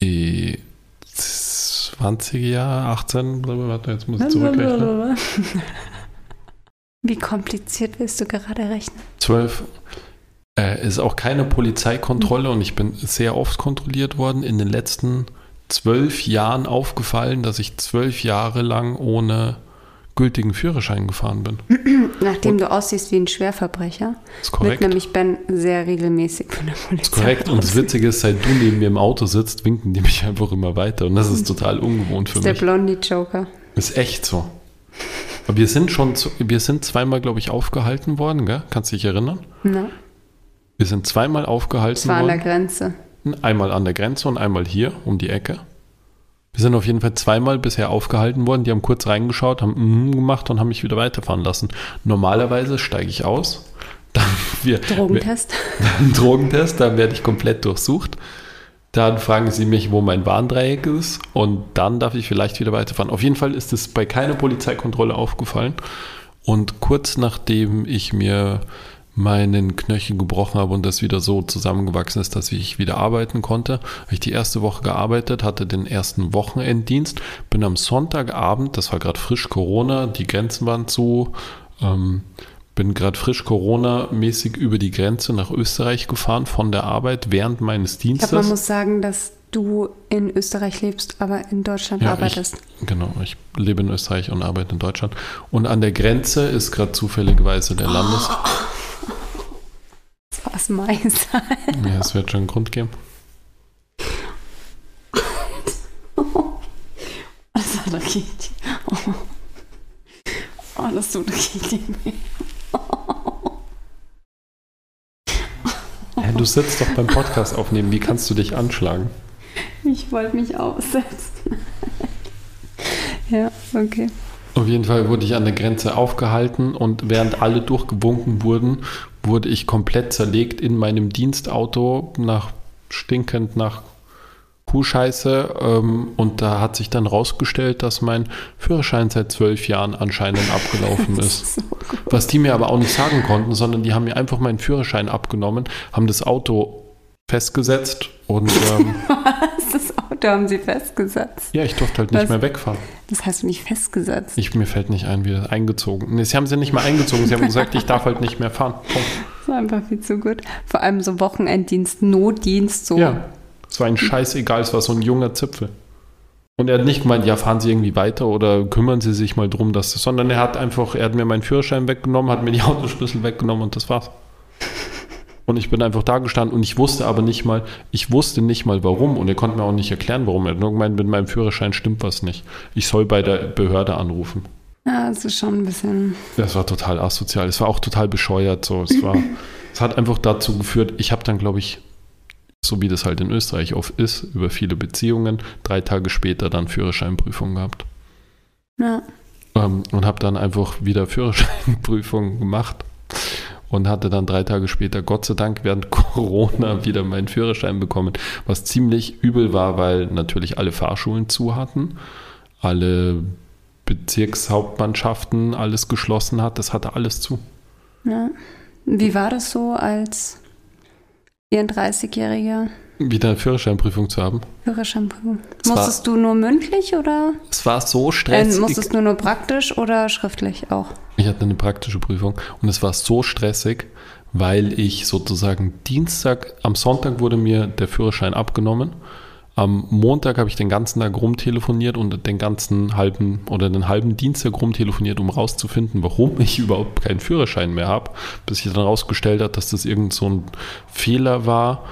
äh, 20 Jahre, 18, blablabla, warte, jetzt muss ich zurückrechnen. Wie kompliziert willst du gerade rechnen? 12 äh, ist auch keine Polizeikontrolle und ich bin sehr oft kontrolliert worden. In den letzten zwölf Jahren aufgefallen, dass ich zwölf Jahre lang ohne gültigen Führerschein gefahren bin. Nachdem du aussiehst wie ein Schwerverbrecher, Ist wird nämlich Ben sehr regelmäßig von der Polizei. Ist korrekt. Und das. Witzige ist, seit du neben mir im Auto sitzt, winken die mich einfach immer weiter. Und das ist total ungewohnt für ist der mich. Blondie Joker. Ist echt so. Aber wir sind schon, wir sind zweimal, glaube ich, aufgehalten worden, gell? Kannst du dich erinnern? Na, Wir sind zweimal aufgehalten das war an der worden. Grenze. Einmal an der Grenze und einmal hier um die Ecke. Wir sind auf jeden Fall zweimal bisher aufgehalten worden. Die haben kurz reingeschaut, haben mhm gemacht und haben mich wieder weiterfahren lassen. Normalerweise steige ich aus. Dann wir, Drogentest. Dann Drogentest, dann werde ich komplett durchsucht. Dann fragen sie mich, wo mein Warndreieck ist und dann darf ich vielleicht wieder weiterfahren. Auf jeden Fall ist es bei keiner Polizeikontrolle aufgefallen. Und kurz nachdem ich mir meinen Knöchel gebrochen habe und das wieder so zusammengewachsen ist, dass ich wieder arbeiten konnte, habe ich die erste Woche gearbeitet, hatte den ersten Wochenenddienst, bin am Sonntagabend, das war gerade frisch Corona, die Grenzen waren zu, ähm, bin gerade frisch Corona-mäßig über die Grenze nach Österreich gefahren von der Arbeit während meines Ich glaube, man Dienstes. muss sagen, dass du in Österreich lebst, aber in Deutschland Ja, arbeitest. Ich, genau, ich lebe in Österreich und arbeite in Deutschland. Und an der Grenze ist gerade zufälligerweise der Landes... Das war es Mais. Ja, es wird schon einen Grund geben. Das war richtig. Oh. oh, das tut richtig weh. Du sitzt doch beim Podcast aufnehmen. Wie kannst du dich anschlagen? Ich wollte mich aussetzen. ja, okay. Auf jeden Fall wurde ich an der Grenze aufgehalten und während alle durchgewunken wurden, wurde ich komplett zerlegt in meinem Dienstauto nach stinkend nach Kuhscheiße. Ähm, und da hat sich dann rausgestellt, dass mein Führerschein seit zwölf Jahren anscheinend abgelaufen ist. so Was die mir aber auch nicht sagen konnten, sondern die haben mir einfach meinen Führerschein abgenommen, haben das Auto festgesetzt und. Ähm, Was? Das Auto haben sie festgesetzt? Ja, ich durfte halt nicht Was? mehr wegfahren. Das hast du nicht festgesetzt. Ich, mir fällt nicht ein, wie das eingezogen. Nee, sie haben sie nicht mehr eingezogen. Sie haben gesagt, ich darf halt nicht mehr fahren. Punkt. Das war einfach viel zu gut. Vor allem so Wochenenddienst, Notdienst, so. Ja, es war ein Scheiß egal, es war so ein junger Zipfel. Und er hat nicht gemeint, ja, fahren Sie irgendwie weiter oder kümmern Sie sich mal drum, dass das, sondern er hat einfach, er hat mir meinen Führerschein weggenommen, hat mir die Autoschlüssel weggenommen und das war's. Und ich bin einfach da gestanden und ich wusste aber nicht mal, ich wusste nicht mal warum und er konnte mir auch nicht erklären, warum. Er hat nur gemeint, mit meinem Führerschein stimmt was nicht. Ich soll bei der Behörde anrufen. Ja, das ist schon ein bisschen. Das war total asozial. Es war auch total bescheuert. So. Es, war, es hat einfach dazu geführt, ich habe dann, glaube ich, so wie das halt in Österreich oft ist, über viele Beziehungen, drei Tage später dann Führerscheinprüfung gehabt. Ja. Ähm, und habe dann einfach wieder Führerscheinprüfung gemacht und hatte dann drei Tage später, Gott sei Dank, während Corona wieder meinen Führerschein bekommen, was ziemlich übel war, weil natürlich alle Fahrschulen zu hatten, alle Bezirkshauptmannschaften alles geschlossen hat, das hatte alles zu. ja. Wie war das so als 34-Jähriger Wieder eine Führerscheinprüfung zu haben. Führerscheinprüfung? Es war- Musstest du nur mündlich oder Es war so äh, stressig. musstest du nur praktisch oder schriftlich auch? Ich hatte eine praktische Prüfung und es war so stressig, weil ich sozusagen Dienstag, am Sonntag wurde mir der Führerschein abgenommen. Am Montag habe ich den ganzen Tag rumtelefoniert und den ganzen halben oder den halben Dienstag rumtelefoniert, um rauszufinden, warum ich überhaupt keinen Führerschein mehr habe, bis sich dann rausgestellt hat, dass das irgend so ein Fehler war.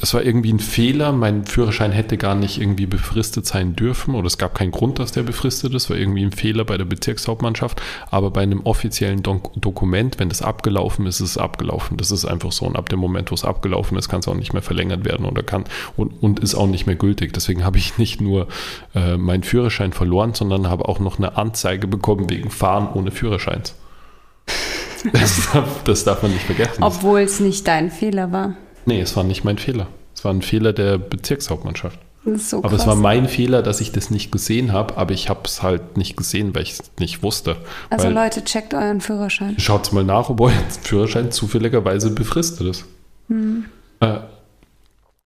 Es war irgendwie ein Fehler. Mein Führerschein hätte gar nicht irgendwie befristet sein dürfen oder es gab keinen Grund, dass der befristet ist. War irgendwie ein Fehler bei der Bezirkshauptmannschaft. Aber bei einem offiziellen Dok Dokument, wenn das abgelaufen ist, ist es abgelaufen. Das ist einfach so. Und ab dem Moment, wo es abgelaufen ist, kann es auch nicht mehr verlängert werden oder kann und, und ist auch nicht mehr gültig. Deswegen habe ich nicht nur äh, meinen Führerschein verloren, sondern habe auch noch eine Anzeige bekommen wegen Fahren ohne Führerscheins. Das darf, das darf man nicht vergessen. Obwohl es nicht dein Fehler war. Nee, es war nicht mein Fehler. Es war ein Fehler der Bezirkshauptmannschaft. So Aber krass. es war mein Fehler, dass ich das nicht gesehen habe, aber ich habe es halt nicht gesehen, weil ich es nicht wusste. also weil, Leute, checkt euren Führerschein. Schaut mal nach, ob euer Führerschein zufälligerweise befristet ist. Hm. Äh,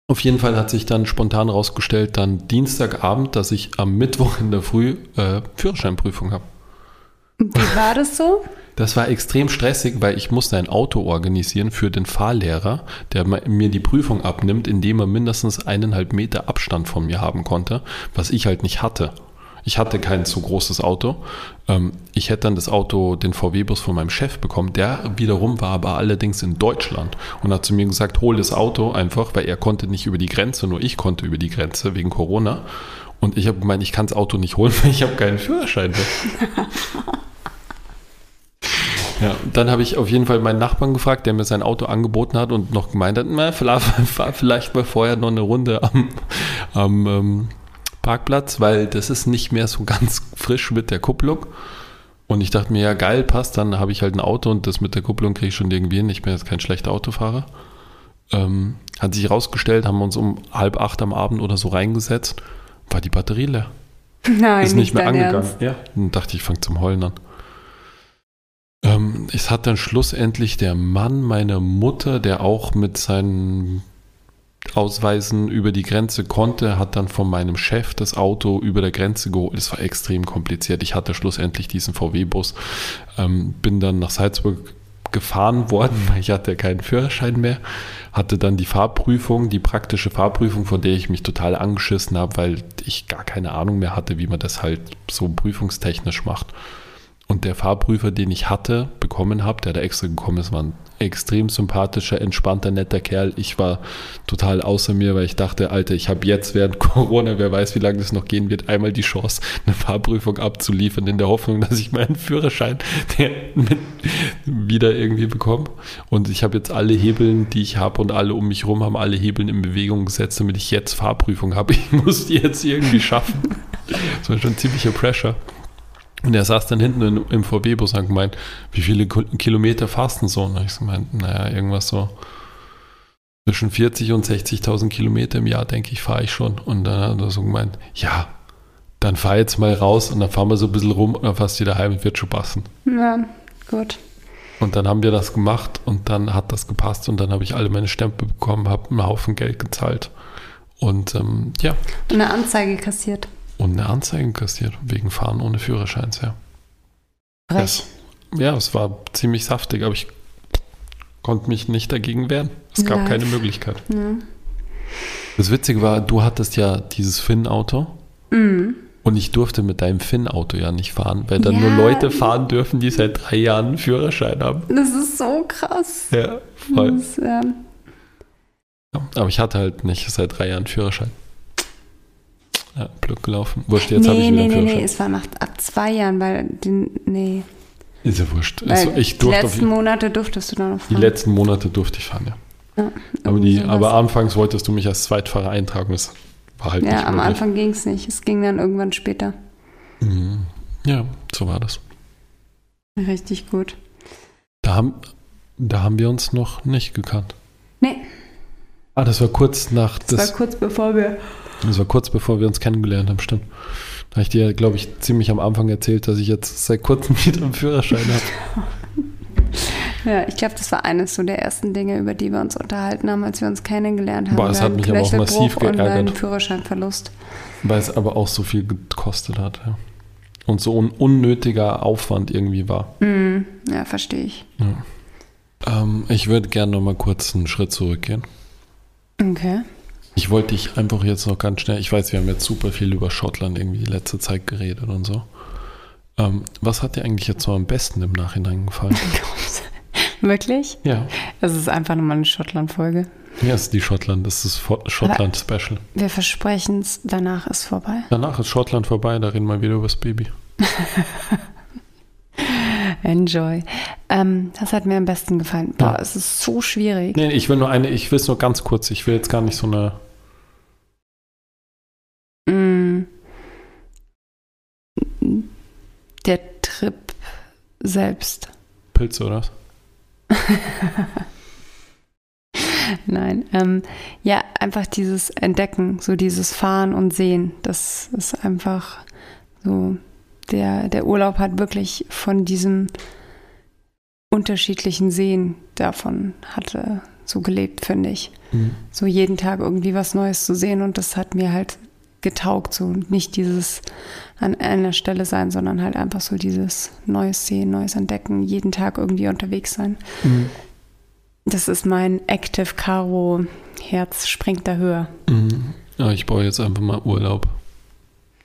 auf jeden Fall hat sich dann spontan rausgestellt, dann Dienstagabend, dass ich am Mittwoch in der Früh äh, Führerscheinprüfung habe. Wie war das so? Das war extrem stressig, weil ich musste ein Auto organisieren für den Fahrlehrer, der mir die Prüfung abnimmt, indem er mindestens eineinhalb Meter Abstand von mir haben konnte, was ich halt nicht hatte. Ich hatte kein so großes Auto. Ähm, Ich hätte dann das Auto, den VW-Bus von meinem Chef bekommen. Der wiederum war aber allerdings in Deutschland und hat zu mir gesagt, hol das Auto einfach, weil er konnte nicht über die Grenze, nur ich konnte über die Grenze wegen Corona. Und ich habe gemeint, ich kann das Auto nicht holen, weil ich habe keinen Führerschein. Ja, dann habe ich auf jeden Fall meinen Nachbarn gefragt, der mir sein Auto angeboten hat und noch gemeint hat, na, vielleicht, fahr vielleicht mal vorher noch eine Runde am, am ähm, Parkplatz, weil das ist nicht mehr so ganz frisch mit der Kupplung. Und ich dachte mir, ja geil, passt, dann habe ich halt ein Auto und das mit der Kupplung kriege ich schon irgendwie hin. Ich bin jetzt kein schlechter Autofahrer. Ähm, hat sich herausgestellt, haben wir uns um halb acht am Abend oder so reingesetzt, war die Batterie leer Nein, ist nicht mehr dein angegangen. Ernst. Ja. Dann dachte ich, ich fange zum Heulen an. Ähm, es hat dann schlussendlich der Mann meiner Mutter, der auch mit seinen Ausweisen über die Grenze konnte, hat dann von meinem Chef das Auto über der Grenze geholt. Es war extrem kompliziert. Ich hatte schlussendlich diesen VW-Bus, ähm, bin dann nach Salzburg gefahren worden, weil ich hatte keinen Führerschein mehr, hatte dann die Fahrprüfung, die praktische Fahrprüfung, von der ich mich total angeschissen habe, weil ich gar keine Ahnung mehr hatte, wie man das halt so prüfungstechnisch macht. Und der Fahrprüfer, den ich hatte, bekommen habe, der da extra gekommen ist, war ein extrem sympathischer, entspannter, netter Kerl. Ich war total außer mir, weil ich dachte, Alter, ich habe jetzt während Corona, wer weiß, wie lange das noch gehen wird, einmal die Chance, eine Fahrprüfung abzuliefern, in der Hoffnung, dass ich meinen Führerschein wieder irgendwie bekomme. Und ich habe jetzt alle Hebeln, die ich habe und alle um mich herum haben alle Hebeln in Bewegung gesetzt, damit ich jetzt Fahrprüfung habe. Ich muss die jetzt irgendwie schaffen. Das war schon ziemlicher Pressure. Und er saß dann hinten in, im VW-Bus und hat gemeint, wie viele Kilometer fährst du so? Und ich gemeint, naja, irgendwas so zwischen 40 und 60.000 Kilometer im Jahr, denke ich, fahre ich schon. Und dann hat er so gemeint, ja, dann fahr jetzt mal raus und dann fahren wir so ein bisschen rum und dann fährst du wieder heim und wird schon passen. Ja, gut. Und dann haben wir das gemacht und dann hat das gepasst und dann habe ich alle meine Stempel bekommen, habe einen Haufen Geld gezahlt und ähm, ja. Und eine Anzeige kassiert. Und eine Anzeige kassiert, wegen Fahren ohne Führerschein, ja. Recht. ja, es war ziemlich saftig, aber ich konnte mich nicht dagegen wehren. Es gab Live. keine Möglichkeit. Ja. Das Witzige war, du hattest ja dieses Finn-Auto Mhm. und ich durfte mit deinem Finn-Auto ja nicht fahren, weil dann nur Ja. Leute fahren dürfen, die seit drei Jahren einen Führerschein haben. Das ist so krass. Ja, voll. Das, ähm, Ja, aber ich hatte halt nicht seit drei Jahren einen Führerschein. Ja, Glück gelaufen. Wurscht, jetzt habe ich nee, wieder nee, nee, nee, es war nach, ab zwei Jahren, weil die, nee. Ist ja wurscht. Also, ich die durfte auf, letzten Monate durftest du dann noch die fahren. letzten Monate durfte ich fahren, ja. Ja, Aber, die, sowas. aber anfangs wolltest du mich als Zweitfahrer eintragen. Das war halt nicht ja, am möglich. Anfang ging es nicht. Es ging dann irgendwann später. Mhm. Ja, so war das. Richtig gut. Da haben, da haben wir uns noch nicht gekannt. Nee, Ah, das war kurz nach das, das, war kurz bevor wir. das war kurz bevor wir uns kennengelernt haben, stimmt. Da habe ich dir, glaube ich, ziemlich am Anfang erzählt, dass ich jetzt seit kurzem wieder einen Führerschein habe. Ja, ich glaube, das war eines so der ersten Dinge, über die wir uns unterhalten haben, als wir uns kennengelernt haben. Boah, das hat mich aber auch massiv geärgert. Führerscheinverlust. Weil es aber auch so viel gekostet hat, ja. Und so ein unnötiger Aufwand irgendwie war. Mhm. Ja, verstehe ich. Ja. Ähm, ich würde gerne noch mal kurz einen Schritt zurückgehen. Okay. Ich wollte dich einfach jetzt noch ganz schnell, ich weiß, wir haben jetzt super viel über Schottland irgendwie die letzte Zeit geredet und so. Ähm, was hat dir eigentlich jetzt so am besten im Nachhinein gefallen? Wirklich? ja. Es ist einfach nochmal eine Schottland-Folge. Ja, ist die Schottland, das ist Schottland-Special. Wir versprechen es, danach ist vorbei. Danach ist Schottland vorbei, da reden wir wieder über das Baby. Enjoy. Ähm, das hat mir am besten gefallen. Boah, Ja. es ist so schwierig. Nee, ich will nur eine, ich will es nur ganz kurz, ich will jetzt gar nicht so eine, Mm. Der Trip selbst. Pilze oder was? Nein. Ähm, ja, einfach dieses Entdecken, so dieses Fahren und Sehen. Das ist einfach so. Der, der Urlaub hat wirklich von diesem unterschiedlichen Sehen davon hatte so gelebt, finde ich. so jeden Tag irgendwie was Neues zu sehen und das hat mir halt getaugt, so nicht dieses an einer Stelle sein, sondern halt einfach so dieses Neues sehen, Neues entdecken, jeden Tag irgendwie unterwegs sein. Mhm. Das ist mein Active Caro Herz springt da höher. Mhm. Ja, ich brauche jetzt einfach mal Urlaub.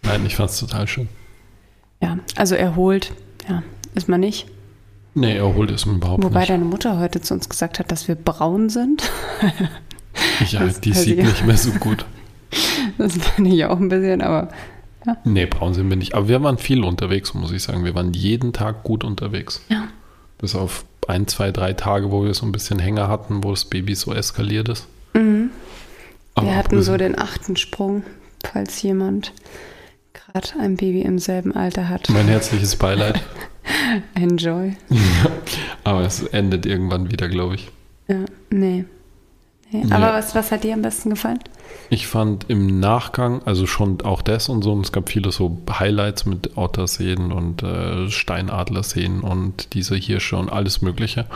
Nein, ich fand es total schön. Ja, also erholt, ja, ist man nicht. Nee, erholt ist mir überhaupt Wobei nicht. deine Mutter heute zu uns gesagt hat, dass wir braun sind. Ja, das die sieht nicht mehr so gut. Das finde ich auch ein bisschen, aber Nee, braun sind wir nicht. Aber wir waren viel unterwegs, muss ich sagen. Wir waren jeden Tag gut unterwegs. Ja. Bis auf ein, zwei, drei Tage, wo wir so ein bisschen Hänger hatten, wo das Baby so eskaliert ist. mhm. Wir hatten so den achten Sprung, falls jemand gerade ein Baby im selben Alter hat. Mein herzliches Beileid. Enjoy. Aber es endet irgendwann wieder, glaube ich. Ja, nee. nee. Ja. Aber was, was hat dir am besten gefallen? Ich fand im Nachgang, also schon auch das und so, und es gab viele so Highlights mit Otterseen und äh, Steinadlerseen und diese Hirsche und alles Mögliche.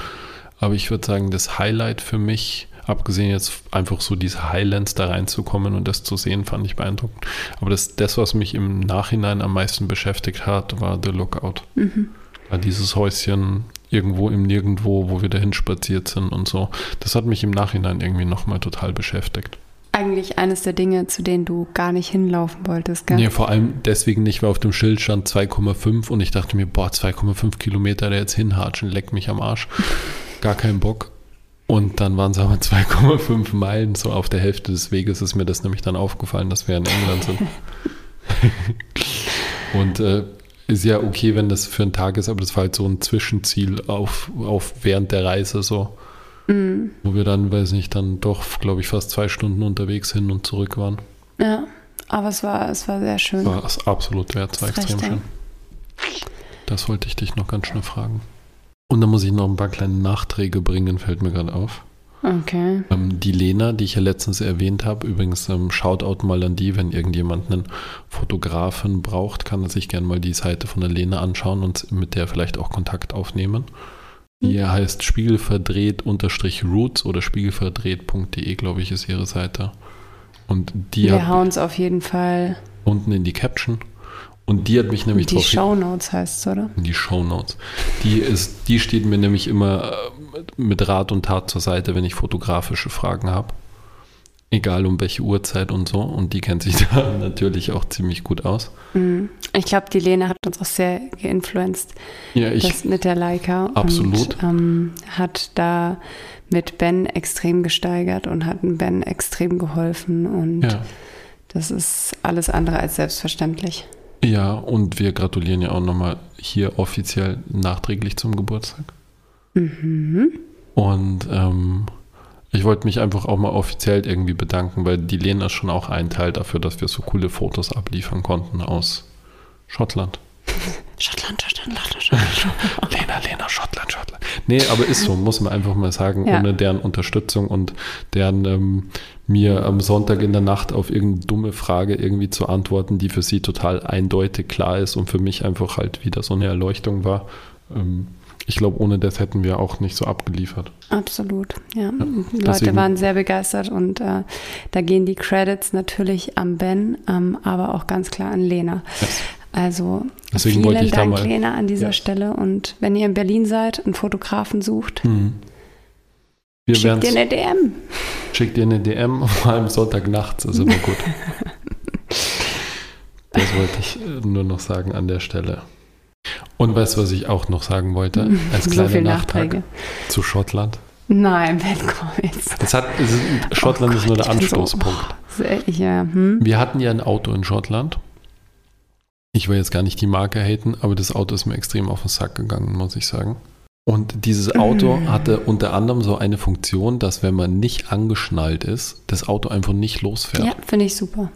Aber ich würde sagen, das Highlight für mich, abgesehen jetzt einfach so diese Highlands da reinzukommen und das zu sehen, fand ich beeindruckend. Aber das, das was mich im Nachhinein am meisten beschäftigt hat, war The Lookout. Mhm. War dieses Häuschen irgendwo im Nirgendwo, wo wir dahin spaziert sind und so. Das hat mich im Nachhinein irgendwie nochmal total beschäftigt. eigentlich eines der Dinge, zu denen du gar nicht hinlaufen wolltest, gell? Nee, vor allem deswegen nicht, weil auf dem Schild stand 2,5 und ich dachte mir, boah, 2,5 Kilometer da jetzt hinhatschen, leck mich am Arsch. Gar keinen Bock. Und dann waren es aber 2,5 Meilen, so auf der Hälfte des Weges ist mir das nämlich dann aufgefallen, dass wir in England sind. und äh, ist ja okay, wenn das für einen Tag ist, aber das war halt so ein Zwischenziel auf, auf während der Reise so. Mhm. Wo wir dann, weiß nicht, dann doch, glaube ich, fast zwei Stunden unterwegs hin und zurück waren. Ja, aber es war, es war sehr schön. War es absolut wert, es war extrem schön. Das wollte ich dich noch ganz schnell fragen. Und dann muss ich noch ein paar kleine Nachträge bringen, fällt mir gerade auf. Okay. Ähm, die Lena, die ich ja letztens erwähnt habe, übrigens ähm, Shoutout mal an die, wenn irgendjemand einen Fotografen braucht, kann er sich gerne mal die Seite von der Lena anschauen und mit der vielleicht auch Kontakt aufnehmen. Die hm. heißt spiegelverdreht-roots oder spiegelverdreht.de, glaube ich, ist ihre Seite. Und die Wir hauen es auf jeden Fall unten in die Caption. Und die hat mich nämlich Die Shownotes heißt es, oder? Die Shownotes. Die ist, die steht mir nämlich immer äh, mit Rat und Tat zur Seite, wenn ich fotografische Fragen habe. Egal um welche Uhrzeit und so. Und die kennt sich da natürlich auch ziemlich gut aus. Mhm. Ich glaube, die Lena hat uns auch sehr geinfluenced. Ja, ich. Das mit der Leica. Absolut. Und ähm, hat da mit Ben extrem gesteigert und hat Ben extrem geholfen. Und ja. das ist alles andere als selbstverständlich. Ja, und wir gratulieren ja auch nochmal hier offiziell nachträglich zum Geburtstag. Mhm. Und ähm, ich wollte mich einfach auch mal offiziell irgendwie bedanken, weil die Lena ist schon auch ein Teil dafür, dass wir so coole Fotos abliefern konnten aus Schottland. Schottland, Schottland, Schottland, Schottland. Lena, Lena, Schottland, Schottland. Nee, aber ist so, muss man einfach mal sagen, ja. ohne deren Unterstützung und deren ähm, mir am Sonntag in der Nacht auf irgendeine dumme Frage irgendwie zu antworten, die für sie total eindeutig klar ist und für mich einfach halt wieder so eine Erleuchtung war. Ähm, ich glaube, ohne das hätten wir auch nicht so abgeliefert. Absolut, ja. ja die Leute waren sehr begeistert und äh, da gehen die Credits natürlich an Ben, ähm, aber auch ganz klar an Lena. Yes. Also deswegen vielen Dank, mal, Lena, an dieser ja. Stelle. Und wenn ihr in Berlin seid, einen Fotografen sucht, mhm. Schickt ihr eine DM. Schickt ihr eine DM, vor allem Sonntagnachts, ist immer gut. das wollte ich äh, nur noch sagen an der Stelle. Und weißt du, was ich auch noch sagen wollte? Als kleiner so Nachtrag zu Schottland. Nein, jetzt. Das hat, ist, Schottland oh ist nur der Anstoßpunkt. So, oh, ja, hm? Wir hatten ja ein Auto in Schottland ich will jetzt gar nicht die Marke haten, aber das Auto ist mir extrem auf den Sack gegangen, muss ich sagen. Und dieses Auto mm. hatte unter anderem so eine Funktion, dass wenn man nicht angeschnallt ist, das Auto einfach nicht losfährt. Ja, finde ich super.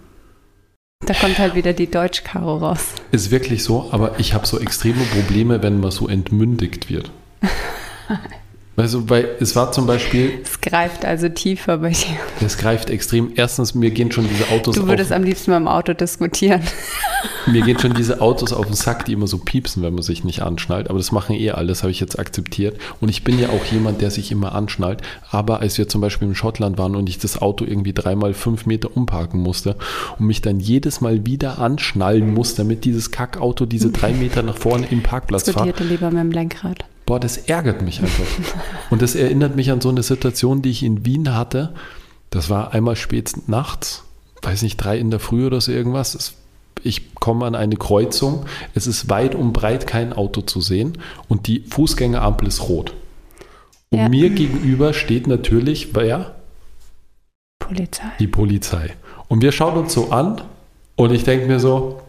Da kommt halt wieder die Deutschkaro raus. Ist wirklich so, aber ich habe so extreme Probleme, wenn man so entmündigt wird. Also, weil es war zum Beispiel. Es greift also tiefer bei dir. Es greift extrem. Erstens, mir gehen schon diese Autos Du würdest auf, am liebsten mal im Auto diskutieren. Mir gehen schon diese Autos auf den Sack, die immer so piepsen, wenn man sich nicht anschnallt. Aber das machen eh alles, habe ich jetzt akzeptiert. Und ich bin ja auch jemand, der sich immer anschnallt. Aber als wir zum Beispiel in Schottland waren und ich das Auto irgendwie dreimal fünf Meter umparken musste und mich dann jedes Mal wieder anschnallen musste, damit dieses Kackauto diese drei Meter nach vorne im Parkplatz fährt. Diskutierte lieber mit dem Lenkrad boah, das ärgert mich einfach. Und das erinnert mich an so eine Situation, die ich in Wien hatte. Das war einmal spät nachts, weiß nicht, drei in der Früh oder so irgendwas. Ich komme an eine Kreuzung, es ist weit und breit kein Auto zu sehen und die Fußgängerampel ist rot. Und ja. mir gegenüber steht natürlich, wer? Polizei. Die Polizei. Und wir schauen uns so an und ich denke mir so,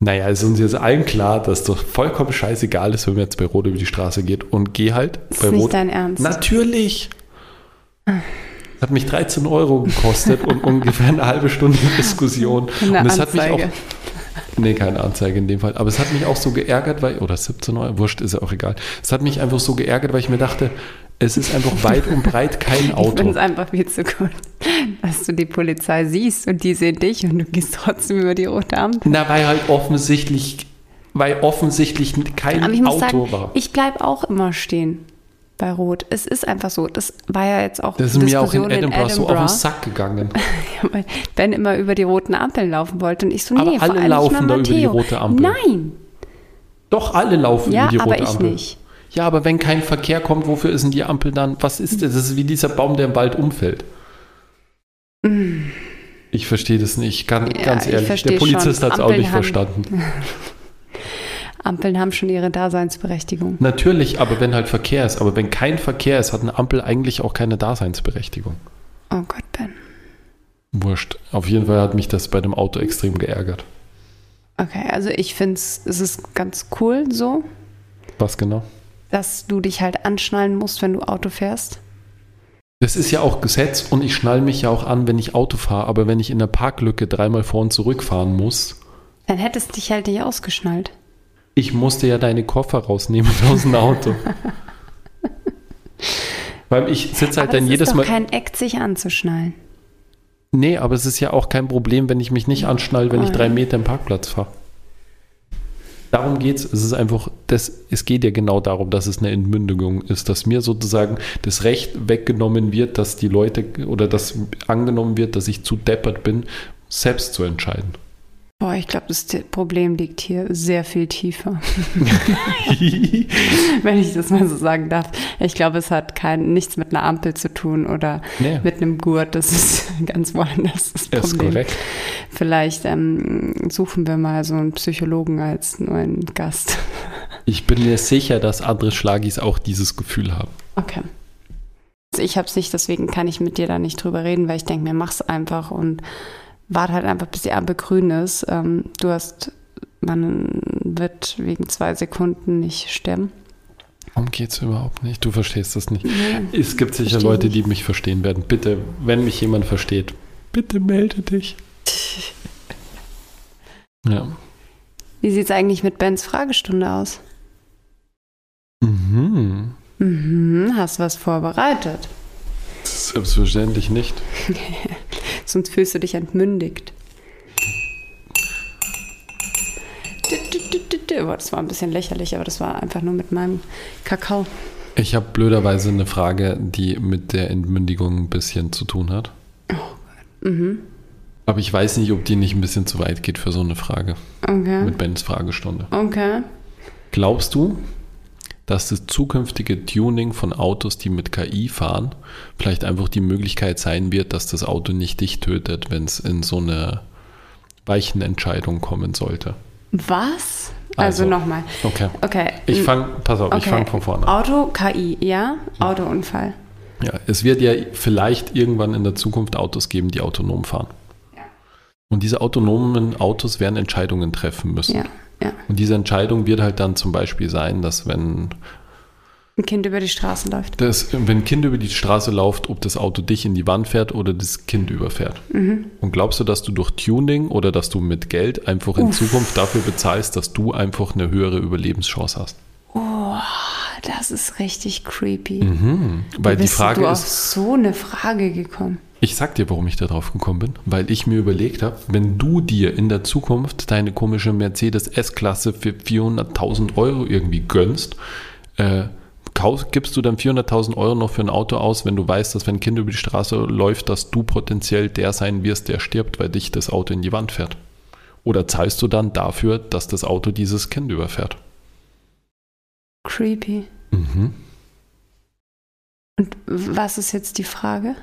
naja, ist uns jetzt allen klar, dass das vollkommen scheißegal ist, wenn man jetzt bei Rot über die Straße geht und geh halt ist bei Rot. Nicht dein Ernst. Natürlich. Hat mich 13 Euro gekostet und ungefähr eine halbe Stunde Diskussion. Eine und es hat mich auch. Nee, keine Anzeige in dem Fall. Aber es hat mich auch so geärgert, weil, oder 17 Euro, wurscht, ist ja auch egal. Es hat mich einfach so geärgert, weil ich mir dachte, es ist einfach weit und breit kein Auto. Ich finde es einfach viel zu gut, dass du die Polizei siehst und die sehen dich und du gehst trotzdem über die rote Ampel. Na, weil halt offensichtlich, weil offensichtlich kein Aber ich Auto sagen, war. Ich bleibe auch immer stehen bei Rot. Es ist einfach so. Das war ja jetzt auch. Das ist mir auch in Edinburgh, in Edinburgh, so auf den Sack gegangen. weil Ben immer über die roten Ampeln laufen wollte und ich so, nee, aber alle laufen da über die rote Ampel. Nein. Doch, alle laufen ja, über die rote aber ich Ampel. Nicht. Ja, aber wenn kein Verkehr kommt, wofür ist denn die Ampel dann? Was ist das? Das ist wie dieser Baum, der im Wald umfällt. Mm. Ich verstehe das nicht. Ganz, Ja, ganz ich ehrlich, der Polizist hat es auch nicht haben- verstanden. Ampeln haben schon ihre Daseinsberechtigung. Natürlich, aber wenn halt Verkehr ist. Aber wenn kein Verkehr ist, hat eine Ampel eigentlich auch keine Daseinsberechtigung. Oh Gott, Ben. Wurscht. Auf jeden Fall hat mich das bei dem Auto extrem geärgert. Okay, also ich finde es ist ganz cool so, Was genau? dass du dich halt anschnallen musst, wenn du Auto fährst. Das ist ja auch Gesetz und ich schnall mich ja auch an, wenn ich Auto fahre. Aber wenn ich in der Parklücke dreimal vor und zurück fahren muss, Dann hättest du dich halt nicht ausgeschnallt. ich musste ja deine Koffer rausnehmen aus dem Auto. Weil ich sitze halt Aber dann es jedes ist doch Mal. kein Eck, sich anzuschnallen. Nee, aber es ist ja auch kein Problem, wenn ich mich nicht anschnall, wenn ich Oh, drei ja. Meter im Parkplatz fahre. Darum geht's. Es ist einfach, das, es geht ja genau darum, dass es eine Entmündigung ist, dass mir sozusagen das Recht weggenommen wird, dass die Leute oder dass angenommen wird, dass ich zu deppert bin, selbst zu entscheiden. Boah, ich glaube, das Problem liegt hier sehr viel tiefer, wenn ich das mal so sagen darf. Ich glaube, es hat kein, nichts mit einer Ampel zu tun oder nee, mit einem Gurt. Das ist ganz woanders das ist Problem. korrekt. Vielleicht ähm, suchen wir mal so einen Psychologen als neuen Gast. Ich bin mir sicher, dass andere Schlagis auch dieses Gefühl haben. Okay. Also ich habe es nicht, deswegen kann ich mit dir da nicht drüber reden, weil ich denke mir, mach's einfach und warte halt einfach, bis die Ampel grün ist. Ähm, du hast, man wird wegen zwei Sekunden nicht sterben. Warum geht's überhaupt nicht? Du verstehst das nicht. Ja. Es gibt sicher Leute, nicht. die mich verstehen werden. Bitte, wenn mich jemand versteht, bitte melde dich. Ja. Wie sieht's eigentlich mit Bens Fragestunde aus? Mhm. Mhm, hast was vorbereitet. Selbstverständlich nicht. Sonst fühlst du dich entmündigt. Das war ein bisschen lächerlich, aber das war einfach nur mit meinem Kakao. Ich habe blöderweise eine Frage, die mit der Entmündigung ein bisschen zu tun hat. Mhm. Aber ich weiß nicht, ob die nicht ein bisschen zu weit geht für so eine Frage. Okay. Mit Bens Fragestunde. Okay. Glaubst du, dass das zukünftige Tuning von Autos, die mit KI fahren, vielleicht einfach die Möglichkeit sein wird, dass das Auto nicht dich tötet, wenn es in so eine weichen Entscheidung kommen sollte? Was? Also, Also. nochmal. Okay. Okay. Ich fange, pass auf, ich Okay. fange von vorne an. Auto, KI, ja? Autounfall. Ja, es wird ja vielleicht irgendwann in der Zukunft Autos geben, die autonom fahren. Ja. Und diese autonomen Autos werden Entscheidungen treffen müssen. Ja, ja. Und diese Entscheidung wird halt dann zum Beispiel sein, dass wenn Ein Kind über die Straße läuft. das, wenn ein Kind über die Straße läuft, ob das Auto dich in die Wand fährt oder das Kind überfährt. Mhm. Und glaubst du, dass du durch Tuning oder dass du mit Geld einfach in Uff. Zukunft dafür bezahlst, dass du einfach eine höhere Überlebenschance hast? Oh, das ist richtig creepy. Mhm. Weil Wie die bist Frage du auf ist, so eine Frage gekommen? Ich sag dir, warum ich da drauf gekommen bin. Weil ich mir überlegt habe, wenn du dir in der Zukunft deine komische Mercedes S-Klasse für 400.000 Euro irgendwie gönnst, äh, gibst du dann 400.000 Euro noch für ein Auto aus, wenn du weißt, dass wenn ein Kind über die Straße läuft, dass du potenziell der sein wirst, der stirbt, weil dich das Auto in die Wand fährt? Oder zahlst du dann dafür, dass das Auto dieses Kind überfährt? Creepy. Mhm. Und was ist jetzt die Frage?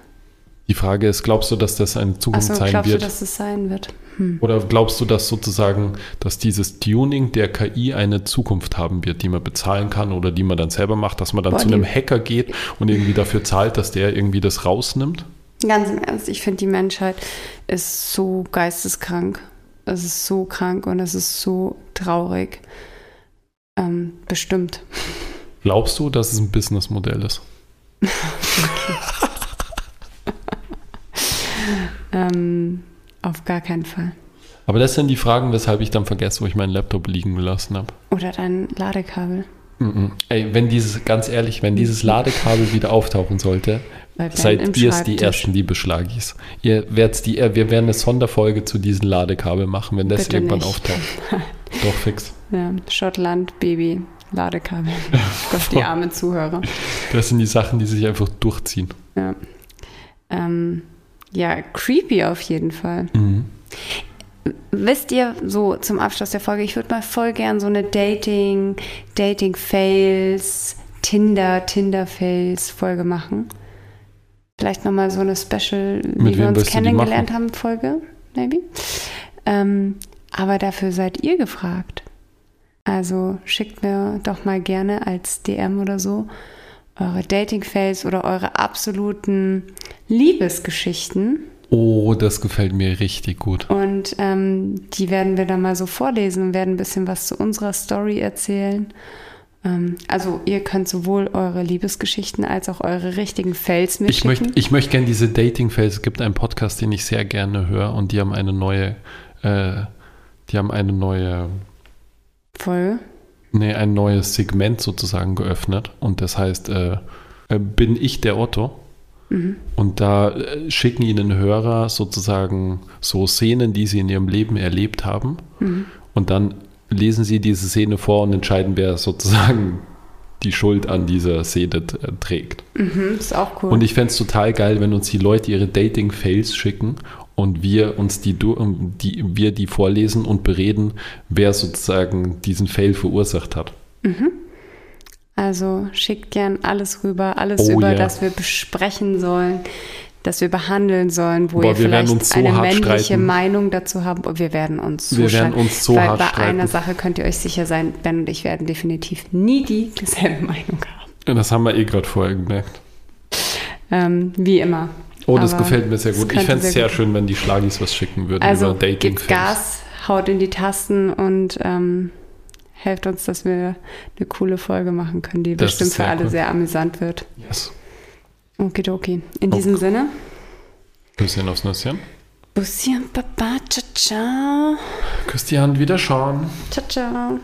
Die Frage ist, glaubst du, dass das eine Zukunft Achso, sein glaubst wird? du, dass es sein wird? Hm. Oder glaubst du, dass sozusagen, dass dieses Tuning der KI eine Zukunft haben wird, die man bezahlen kann oder die man dann selber macht, dass man dann Boah, zu einem Hacker geht und irgendwie dafür zahlt, dass der irgendwie das rausnimmt? Ganz im Ernst, ich finde, die Menschheit ist so geisteskrank. Es ist so krank und es ist so traurig. Ähm, bestimmt. Glaubst du, dass es ein Businessmodell ist? Ähm, auf gar keinen Fall. Aber das sind die Fragen, weshalb ich dann vergesse, wo ich meinen Laptop liegen gelassen habe. Oder dein Ladekabel. Mhm. Ey, wenn dieses, ganz ehrlich, wenn dieses Ladekabel wieder auftauchen sollte, seid ihr es die ersten Liebesschlagis. Ihr werdet's die, wir werden eine Sonderfolge zu diesen Ladekabel machen, wenn das Bitte irgendwann nicht. auftaucht. Doch fix. Ja, Schottland, Baby, Ladekabel. Gott, die armen Zuhörer. Das sind die Sachen, die sich einfach durchziehen. Ja. Ähm, ja, creepy auf jeden Fall. Mhm. Wisst ihr, so zum Abschluss der Folge, ich würde mal voll gern so eine Dating, Dating-Fails, Tinder, Tinder-Fails-Folge machen. Vielleicht nochmal so eine Special, wie Mit wir wem uns kennengelernt haben, Folge, maybe. Ähm, aber dafür seid ihr gefragt. Also schickt mir doch mal gerne als DM oder so eure Dating-Fails oder eure absoluten Liebesgeschichten. Oh, das gefällt mir richtig gut. Und ähm, die werden wir dann mal so vorlesen und werden ein bisschen was zu unserer Story erzählen. Ähm, also ihr könnt sowohl eure Liebesgeschichten als auch eure richtigen Fails Ich mitschicken. möchte, ich möchte gerne diese Dating-Fails. Es gibt einen Podcast, den ich sehr gerne höre und die haben eine neue, äh, die haben eine neue, Folge. nee, ein neues Segment sozusagen geöffnet und das heißt, äh, äh, bin ich der Otto? Mhm. Und da äh, schicken ihnen Hörer sozusagen so Szenen, die sie in ihrem Leben erlebt haben. Mhm. Und dann lesen sie diese Szene vor und entscheiden, wer sozusagen die Schuld an dieser Szene trägt. Mhm, ist auch cool. Und ich fände es total geil, wenn uns die Leute ihre Dating-Fails schicken und wir uns die, ähm, die, wir die vorlesen und bereden, wer sozusagen diesen Fail verursacht hat. Also schickt gern alles rüber, alles Oh über ja. das wir besprechen sollen, das wir behandeln sollen, wo Boah, ihr vielleicht so eine männliche streiten. Meinung dazu haben. Und wir werden uns so Wir werden uns so Weil hart bei streiten. einer Sache könnt ihr euch sicher sein, Ben und ich werden definitiv nie dieselbe Meinung haben. Und das haben wir eh gerade vorher gemerkt. Ähm, wie immer. Oh, das Aber gefällt mir sehr gut. Ich fände es sehr sehr schön, wenn die Schlagis was schicken würden Also über dating gebt Gas, haut in die Tasten und ähm, helft uns, dass wir eine coole Folge machen können, die Das bestimmt für alle cool. sehr amüsant wird. Yes. Okidoki. In Okay. diesem Sinne, Küsschen aufs Nüsschen. Bussi und Baba, ciao, ciao. Küss die Hand wieder schauen. Ciao, ciao.